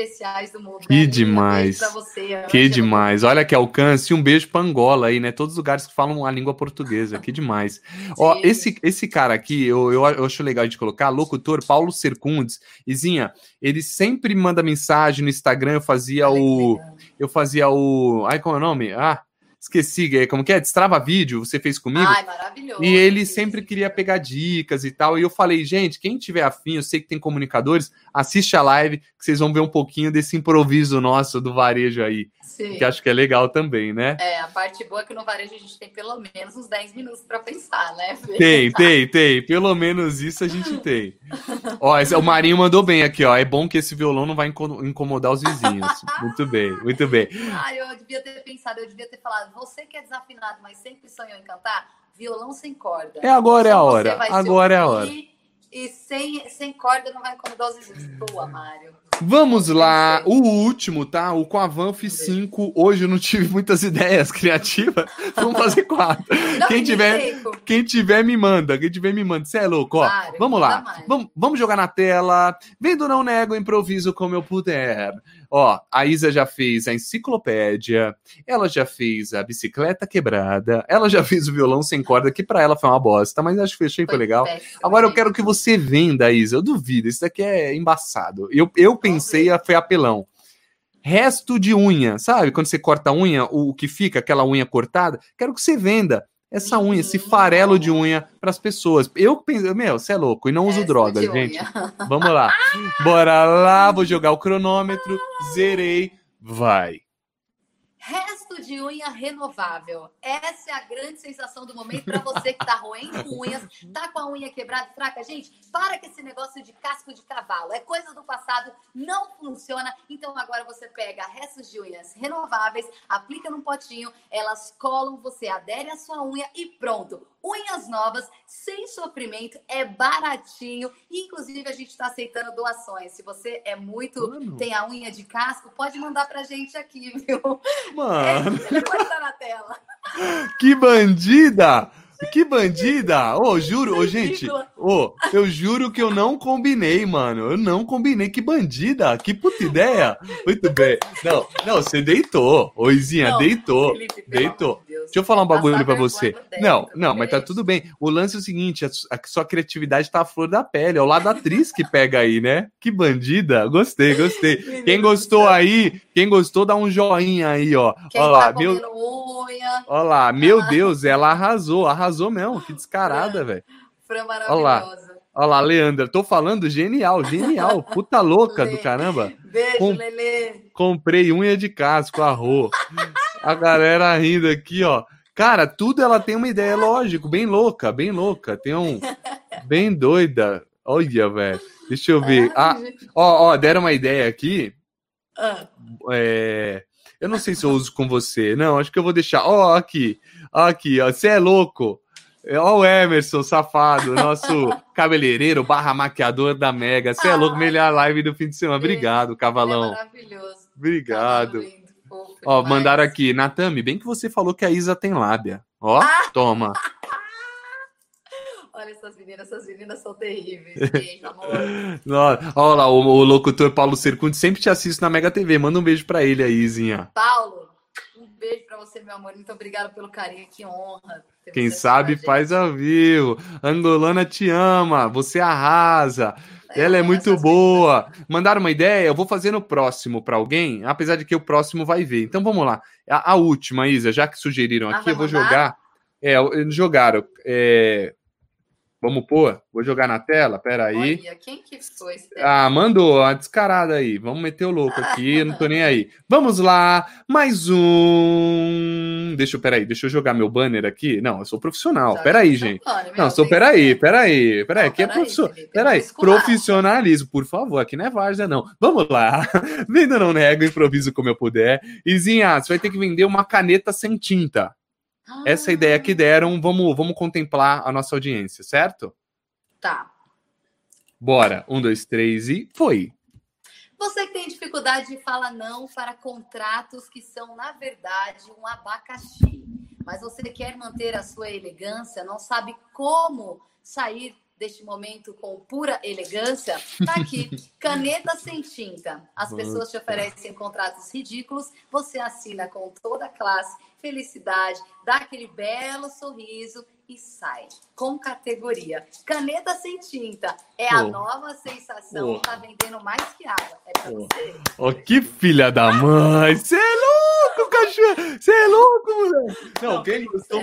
especiais do mundo. Que né? demais. Você, que demais. Olha que alcance. Um beijo para Angola aí, né? Todos os lugares que falam a língua portuguesa. Que demais. Ó, esse, esse cara aqui, eu, eu, eu, acho legal de colocar, locutor Paulo Sercundes. Izinha, ele sempre manda mensagem no Instagram. Eu fazia o. Eu fazia o. Ai, como é o nome? Ah. Esqueci, é, como que é? Destrava vídeo, você fez comigo. Ai, maravilhoso. E ele sempre queria pegar dicas e tal. E eu falei, gente, quem tiver afim, eu sei que tem comunicadores, assiste a live, que vocês vão ver um pouquinho desse improviso nosso do varejo aí. Sim. Que acho que é legal também, né? É, a parte boa é que no varejo a gente tem pelo menos uns 10 minutos para pensar, né? Tem, tem, tem. Pelo menos isso a gente tem. ó, o Marinho mandou bem aqui, ó. É bom que esse violão não vai incomodar os vizinhos. muito bem, muito bem. Ah, eu devia ter pensado, eu devia ter falado, você que é desafinado, mas sempre sonhou em cantar, violão sem corda. É agora é a hora. Agora é a hora. E sem, sem corda não vai incomodar os vizinhos. Boa, Mário. Vamos lá, o último, tá? O Coavan fiz cinco. Hoje eu não tive muitas ideias criativas. Vamos fazer quatro. quem tiver, quem tiver me manda. Quem tiver me manda. Você é louco, ó. Vamos lá. Vamos, vamos jogar na tela. Vendo não nego, improviso como eu puder. Ó, a Isa já fez a enciclopédia, ela já fez a bicicleta quebrada, ela já fez o violão sem corda, que para ela foi uma bosta, mas acho que fechei, foi, foi legal. Péssimo, Agora eu quero que você venda, Isa. Eu duvido, isso daqui é embaçado. Eu, eu pensei, foi apelão. Resto de unha, sabe? Quando você corta a unha, o que fica, aquela unha cortada, quero que você venda essa unha, esse farelo de unha para as pessoas. Eu penso, meu, você é louco e não uso drogas, gente. Vamos lá. Bora lá, vou jogar o cronômetro, zerei, vai de unha renovável. Essa é a grande sensação do momento para você que tá roendo unhas, tá com a unha quebrada, fraca. Gente, para com esse negócio de casco de cavalo. É coisa do passado, não funciona. Então agora você pega restos de unhas renováveis, aplica num potinho, elas colam, você adere a sua unha e pronto unhas novas, sem sofrimento, é baratinho. Inclusive, a gente está aceitando doações. Se você é muito. Mano. tem a unha de casco, pode mandar pra gente aqui, viu? Mano. É, estar na tela. Que bandida! Que bandida! Ô, oh, juro, ô, oh, gente, ô, oh, eu juro que eu não combinei, mano. Eu não combinei. Que bandida! Que puta ideia! Muito bem. Não, não, você deitou. Ô, Izinha, não, deitou. Felipe, deitou. Deixa eu falar um bagulho para você. Não, não, mas tá tudo bem. O lance é o seguinte: a, sua criatividade tá à flor da pele. É o lado da atriz que pega aí, né? Que bandida. Gostei, gostei. Quem gostou aí, quem gostou, dá um joinha aí, ó. Quem Olha lá, tá meu. Unha. Olha lá, meu Deus, ela arrasou, arrasou mesmo. Que descarada, velho. Fran maravilhosa. Olha lá. Leandra, tô falando genial, genial, puta louca do caramba. Beijo, Com... Lelê. Comprei unha de casco, arroz. A galera rindo aqui, ó. Cara, tudo ela tem uma ideia, lógico, bem louca, bem louca. Tem um. Bem doida. Olha, velho. Deixa eu ver. Ah, ó, ó, deram uma ideia aqui. Ah. É, Eu não sei se eu uso com você. Não, acho que eu vou deixar. Ó, oh, aqui. Ó, aqui, ó. Você é louco. Ó o Emerson, safado, nosso cabeleireiro barra maquiador da Mega. Você é louco, melhor live do fim de semana. Obrigado, cavalão. É maravilhoso. Obrigado. Ó, mandaram aqui, Natami, bem que você falou que a Isa tem lábia. Ó, ah! toma. Olha essas meninas, essas meninas são terríveis, gente, amor. Olha lá, o, o locutor Paulo Cercundi sempre te assiste na Mega TV. Manda um beijo pra ele aí, Zinha. Paulo, um beijo pra você, meu amor. Muito obrigada pelo carinho, que honra. Quem sabe faz ao vivo. Angolana te ama, você arrasa. Ela é muito boa. Mandaram uma ideia, eu vou fazer no próximo para alguém, apesar de que o próximo vai ver. Então vamos lá. A, a última, Isa, já que sugeriram ah, aqui, eu vou mandar? jogar. É, jogaram. É, Vamos pôr? Vou jogar na tela? Pera aí. Olha, quem que foi? Ah, mandou, a descarada aí. Vamos meter o louco aqui, não tô nem aí. Vamos lá, mais um. Deixa eu, peraí, deixa eu jogar meu banner aqui. Não, eu sou profissional. Joga peraí, gente. Banner, não, sou, peraí, peraí, peraí. Aqui é profissional. Peraí, profissionalismo, por favor. Aqui não é várzea, não. Vamos lá. Venda não nego, improviso como eu puder. Izinha, você vai ter que vender uma caneta sem tinta. Essa é ideia que deram, vamos, vamos contemplar a nossa audiência, certo? Tá. Bora. Um, dois, três e foi. Você que tem dificuldade de falar não para contratos que são, na verdade, um abacaxi, mas você quer manter a sua elegância, não sabe como sair deste momento com pura elegância, tá aqui. Caneta sem tinta. As pessoas te oferecem contratos ridículos, você assina com toda a classe, felicidade, dá aquele belo sorriso e sai com categoria. Caneta sem tinta é a nova sensação. Oh. Tá vendendo mais que água. É pra oh. você. Oh, que filha da mãe! Você é louco, cachorro! Você é louco, moleque! Não, não quem gostou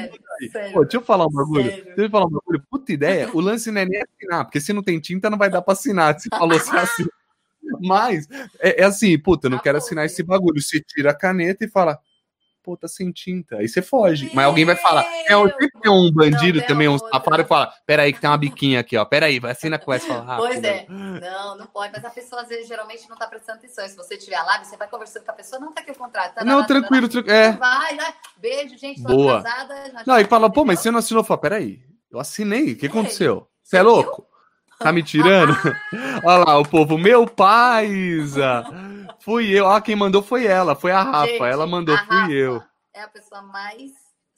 sério. Pô, deixa eu falar um bagulho. Sério. Deixa eu falar um bagulho. Puta ideia. O lance não é nem assinar, porque se não tem tinta, não vai dar pra assinar. Se falou assim, assim. Mas é, é, assim, puta, eu não tá quero assinar esse bagulho. Você tira a caneta e fala pô, tá sem tinta. Aí você foge. Meu Mas alguém vai falar. É, sempre tem um bandido não, também, um safado, e fala: peraí, que tem uma biquinha aqui, ó. Peraí, assina com essa fala Pois é. Não, não pode. Mas a pessoa, às vezes, geralmente não tá prestando atenção. Se você tiver lá, você vai conversando com a pessoa, não tá aqui o contrato. Tá não, tranquilo, tranquilo. É. Vai, vai. Beijo, gente. Boa. Não, e fala, pô, mas você não assinou? Fala, peraí, eu assinei. O que aconteceu? Você é louco? Tá me tirando? Olha lá, o povo, meu pai, Isa. Fui eu. Ah, quem mandou foi ela, foi a Rafa. Gente, ela mandou, fui Rafa eu. É a pessoa mais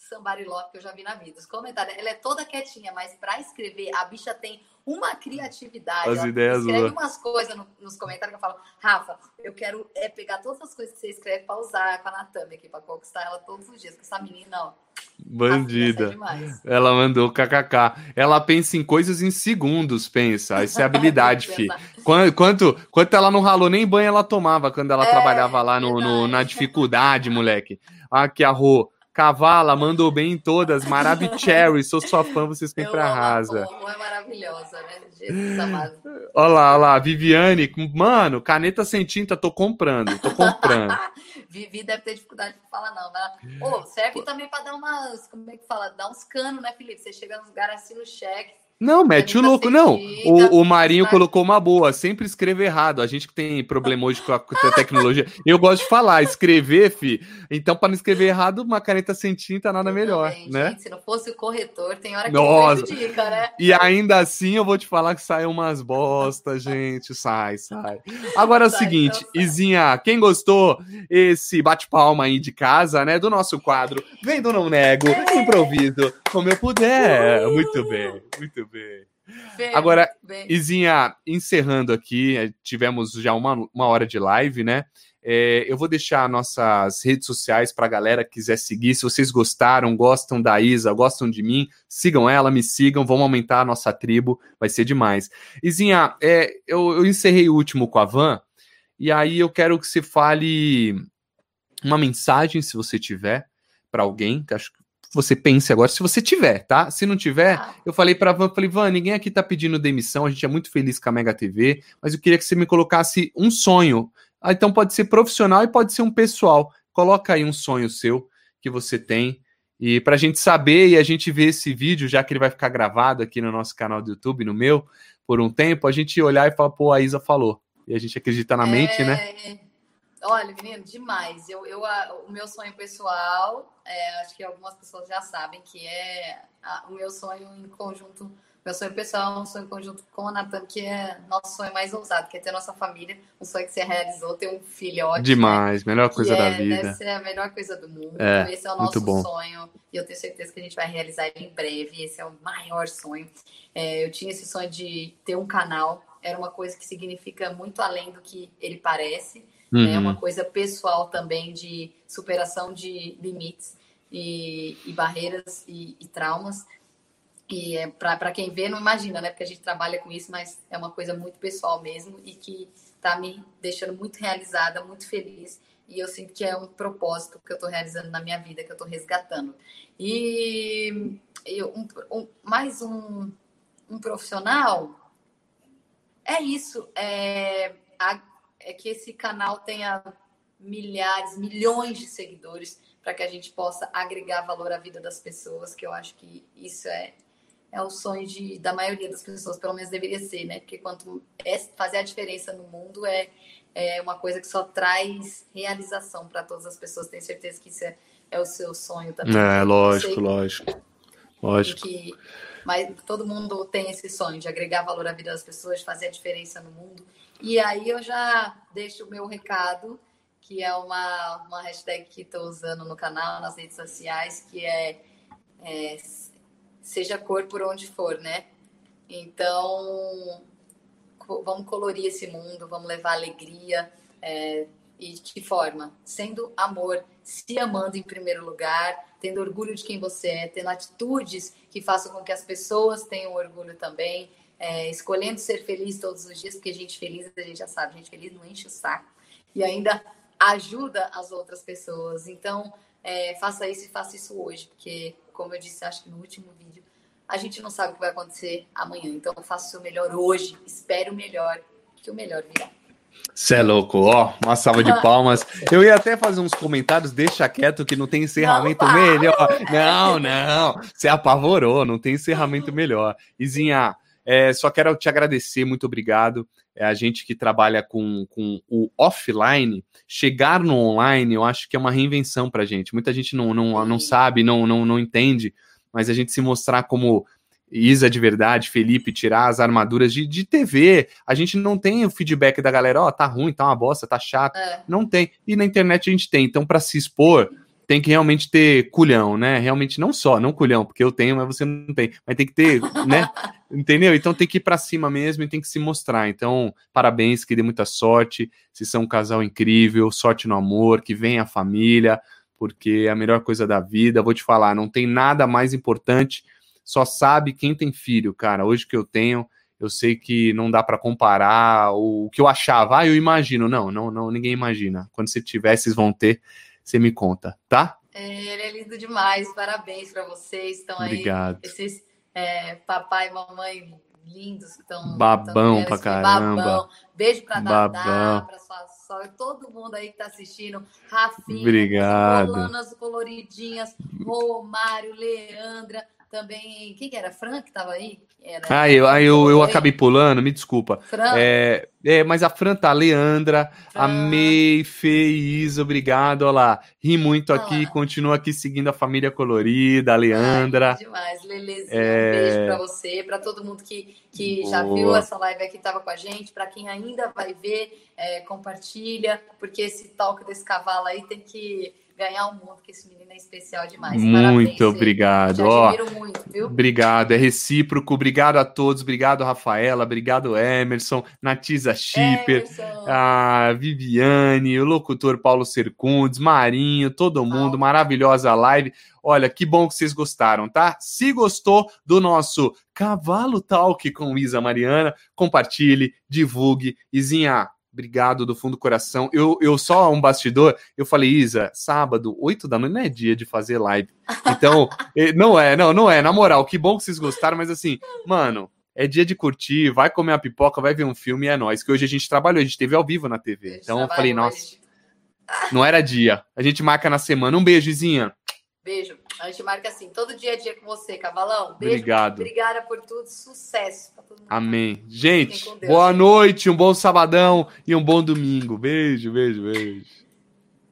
sambariló que eu já vi na vida. Os comentários, ela é toda quietinha, mas para escrever, a bicha tem uma criatividade. As ideias escreve umas coisas no, nos comentários que eu falo, Rafa, eu quero é, pegar todas as coisas que você escreve para usar com a Natami aqui, para conquistar ela todos os dias. Com essa menina, ó. Bandida. É ela mandou kkk. Ela pensa em coisas em segundos, pensa. Essa é habilidade, fi. Quanto, quanto, quanto ela não ralou, nem banho ela tomava quando ela é, trabalhava lá no, no, na dificuldade, moleque. Aqui a Rô. Cavala, mandou bem em todas. Maravicherry, sou sua fã, vocês sempre arrasa. é maravilhosa, né? Jesus amado. Olha lá, olha lá, Viviane, mano, caneta sem tinta, tô comprando, tô comprando. Vivi deve ter dificuldade de falar, não. Mas, oh, serve também para dar umas, como é que fala? Dar uns canos, né, Felipe? Você chega nos lugares assim no cheque, não, mete o louco, não. O, o Marinho colocou uma boa, sempre escreve errado. A gente que tem problema hoje com a, com a tecnologia. Eu gosto de falar, escrever, fi. Então, para não escrever errado, uma caneta sem tinta, nada melhor, né? Gente, se não fosse o corretor, tem hora que Nossa. prejudica, né? E ainda assim, eu vou te falar que sai umas bostas, gente. Sai, sai. Agora é o seguinte, então, Izinha, quem gostou esse bate-palma aí de casa, né, do nosso quadro, vendo Não Nego, improviso, como eu puder. Muito bem, muito bem bem. Agora, bem. Izinha, encerrando aqui, eh, tivemos já uma, uma hora de live, né? É, eu vou deixar nossas redes sociais para a galera que quiser seguir. Se vocês gostaram, gostam da Isa, gostam de mim, sigam ela, me sigam, vamos aumentar a nossa tribo, vai ser demais. Izinha, é, eu, eu encerrei o último com a Van, e aí eu quero que você fale uma mensagem, se você tiver, para alguém, que acho que você pense agora, se você tiver, tá? Se não tiver, ah. eu falei para Van, falei, Van, ninguém aqui tá pedindo demissão, a gente é muito feliz com a Mega TV, mas eu queria que você me colocasse um sonho. Ah, então pode ser profissional e pode ser um pessoal. Coloca aí um sonho seu que você tem e para a gente saber e a gente ver esse vídeo, já que ele vai ficar gravado aqui no nosso canal do YouTube, no meu, por um tempo, a gente olhar e falar, pô, a Isa falou. E a gente acredita na é... mente, né? Olha, menino, demais. Eu, eu, a, o meu sonho pessoal, é, acho que algumas pessoas já sabem que é a, o meu sonho em conjunto meu sonho pessoal é um sonho conjunto com a Natan, que é nosso sonho mais ousado, que é ter nossa família, um sonho que se realizou, ter um filho ótimo. Demais, né? melhor coisa da é, vida. Deve ser a melhor coisa do mundo. É, esse é o nosso sonho e eu tenho certeza que a gente vai realizar ele em breve. Esse é o maior sonho. É, eu tinha esse sonho de ter um canal, era uma coisa que significa muito além do que ele parece. Uhum. É uma coisa pessoal também de superação de limites e, e barreiras e, e traumas. E é para quem vê, não imagina, né? Porque a gente trabalha com isso, mas é uma coisa muito pessoal mesmo e que está me deixando muito realizada, muito feliz. E eu sinto que é um propósito que eu estou realizando na minha vida, que eu estou resgatando. E, e um, um, mais um, um profissional, é isso. É, a, é que esse canal tenha milhares, milhões de seguidores para que a gente possa agregar valor à vida das pessoas, que eu acho que isso é é o sonho de, da maioria das pessoas, pelo menos deveria ser, né? Porque quanto é fazer a diferença no mundo é, é uma coisa que só traz realização para todas as pessoas. Tenho certeza que isso é, é o seu sonho também. É, lógico, lógico. Lógico. Que, mas todo mundo tem esse sonho de agregar valor à vida das pessoas, de fazer a diferença no mundo. E aí eu já deixo o meu recado, que é uma, uma hashtag que estou usando no canal, nas redes sociais, que é, é seja cor por onde for, né? Então, vamos colorir esse mundo, vamos levar alegria. É, e que forma? Sendo amor, se amando em primeiro lugar, tendo orgulho de quem você é, tendo atitudes que façam com que as pessoas tenham orgulho também, é, escolhendo ser feliz todos os dias, porque gente feliz, a gente já sabe, gente feliz não enche o saco. E ainda ajuda as outras pessoas. Então, é, faça isso e faça isso hoje, porque, como eu disse, acho que no último vídeo, a gente não sabe o que vai acontecer amanhã. Então, faça o seu melhor hoje, espere o melhor, que o melhor virá. Você é louco, ó, uma salva de palmas. Eu ia até fazer uns comentários, deixa quieto que não tem encerramento não, melhor. Não, não, você apavorou, não tem encerramento melhor. Izinha, é, só quero te agradecer, muito obrigado. É, a gente que trabalha com, com o offline, chegar no online, eu acho que é uma reinvenção para a gente. Muita gente não, não, não sabe, não, não, não entende, mas a gente se mostrar como Isa de verdade, Felipe, tirar as armaduras de, de TV. A gente não tem o feedback da galera, ó, oh, tá ruim, tá uma bosta, tá chato. É. Não tem. E na internet a gente tem. Então, para se expor, tem que realmente ter culhão, né? Realmente não só, não culhão, porque eu tenho, mas você não tem. Mas tem que ter, né? Entendeu? Então tem que ir para cima mesmo e tem que se mostrar. Então, parabéns, que dê muita sorte. Se são um casal incrível, sorte no amor, que venha a família, porque é a melhor coisa da vida. Vou te falar, não tem nada mais importante. Só sabe quem tem filho, cara. Hoje que eu tenho, eu sei que não dá para comparar o que eu achava. Ah, eu imagino. Não, não, não, ninguém imagina. Quando você tiver, vocês vão ter você me conta, tá? É, ele é lindo demais, parabéns para vocês. Estão aí Obrigado. esses é, papai e mamãe lindos que estão. Babão pra caramba. Babão. Beijo pra Dadá, pra sua sogra, todo mundo aí que tá assistindo. Rafinha, Obrigado. Colanas coloridinhas, Romário, Leandra também. Quem que era? Fran que tava aí? Era, ah, eu, ah, eu, eu acabei pulando, me desculpa. Fran? É, é, mas a Fran tá, Leandra, Fran. amei, Fê, Isa, obrigado, olha lá. Ri muito Olá. aqui, continua aqui seguindo a família colorida, a Leandra. Ai, demais, Lelezinha, é... um beijo pra você, pra todo mundo que, que já viu essa live aqui, tava com a gente, pra quem ainda vai ver, é, compartilha, porque esse talk desse cavalo aí tem que ganhar o mundo, que esse menino é especial demais. Muito Parabéns, obrigado. Ó, muito, viu? Obrigado, é recíproco. Obrigado a todos. Obrigado, Rafaela. Obrigado, Emerson, Natiza Schipper, a Viviane, o locutor Paulo Sercundes, Marinho, todo mundo. Maravilhosa live. Olha, que bom que vocês gostaram, tá? Se gostou do nosso Cavalo Talk com Isa Mariana, compartilhe, divulgue. Izinha, Obrigado do fundo do coração. Eu, eu só um bastidor, eu falei, Isa, sábado, 8 da noite, não é dia de fazer live. Então, não é, não, não é. Na moral, que bom que vocês gostaram, mas assim, mano, é dia de curtir, vai comer uma pipoca, vai ver um filme e é nóis. Que hoje a gente trabalhou, a gente teve ao vivo na TV. Então eu falei, nossa, não era dia. A gente marca na semana. Um beijo, Izinha. Beijo. A gente marca assim, todo dia a dia com você, Cavalão. Beijo. Obrigado. Obrigada por tudo. Sucesso pra todo mundo. Amém. Gente, boa noite, um bom sabadão e um bom domingo. Beijo, beijo, beijo.